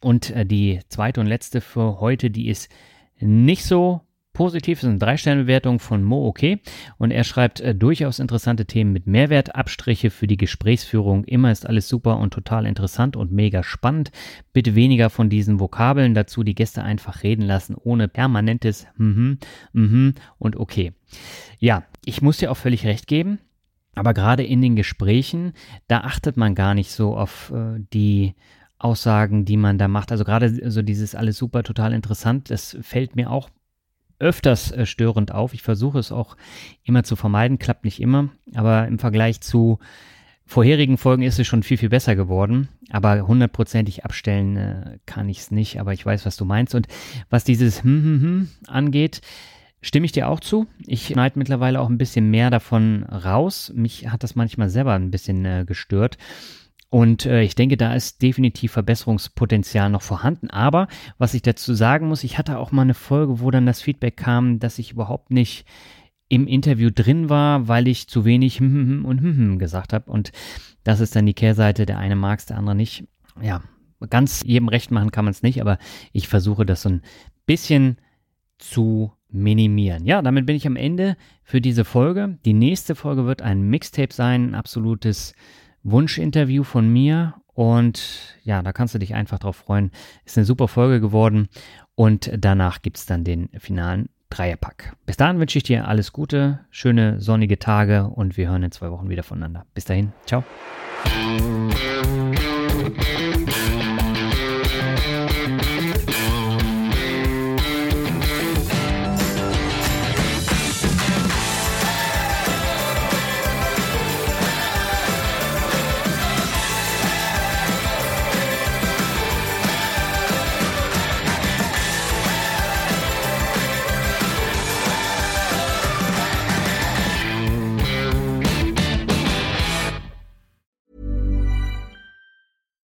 Und äh, die zweite und letzte für heute, die ist nicht so Positiv ist eine Drei-Sterne-Bewertung von Mo okay und er schreibt äh, durchaus interessante Themen mit Mehrwert, Abstriche für die Gesprächsführung. Immer ist alles super und total interessant und mega spannend. Bitte weniger von diesen Vokabeln, dazu die Gäste einfach reden lassen, ohne permanentes mhm, mhm und okay. Ja, ich muss dir auch völlig recht geben. Aber gerade in den Gesprächen, da achtet man gar nicht so auf äh, die Aussagen, die man da macht. Also gerade so dieses alles super, total interessant, das fällt mir auch öfters äh, störend auf. Ich versuche es auch immer zu vermeiden, klappt nicht immer, aber im Vergleich zu vorherigen Folgen ist es schon viel, viel besser geworden. Aber hundertprozentig abstellen äh, kann ich es nicht, aber ich weiß, was du meinst. Und was dieses hm, hm, hm angeht, stimme ich dir auch zu. Ich schneide mittlerweile auch ein bisschen mehr davon raus. Mich hat das manchmal selber ein bisschen äh, gestört. Und äh, ich denke, da ist definitiv Verbesserungspotenzial noch vorhanden. Aber was ich dazu sagen muss, ich hatte auch mal eine Folge, wo dann das Feedback kam, dass ich überhaupt nicht im Interview drin war, weil ich zu wenig hm, hm, hm und hm, hm gesagt habe. Und das ist dann die Kehrseite. Der eine mag es, der andere nicht. Ja, ganz jedem recht machen kann man es nicht, aber ich versuche das so ein bisschen zu minimieren. Ja, damit bin ich am Ende für diese Folge. Die nächste Folge wird ein Mixtape sein, ein absolutes Wunschinterview von mir. Und ja, da kannst du dich einfach drauf freuen. Ist eine super Folge geworden. Und danach gibt es dann den finalen Dreierpack. Bis dahin wünsche ich dir alles Gute, schöne sonnige Tage und wir hören in zwei Wochen wieder voneinander. Bis dahin, ciao.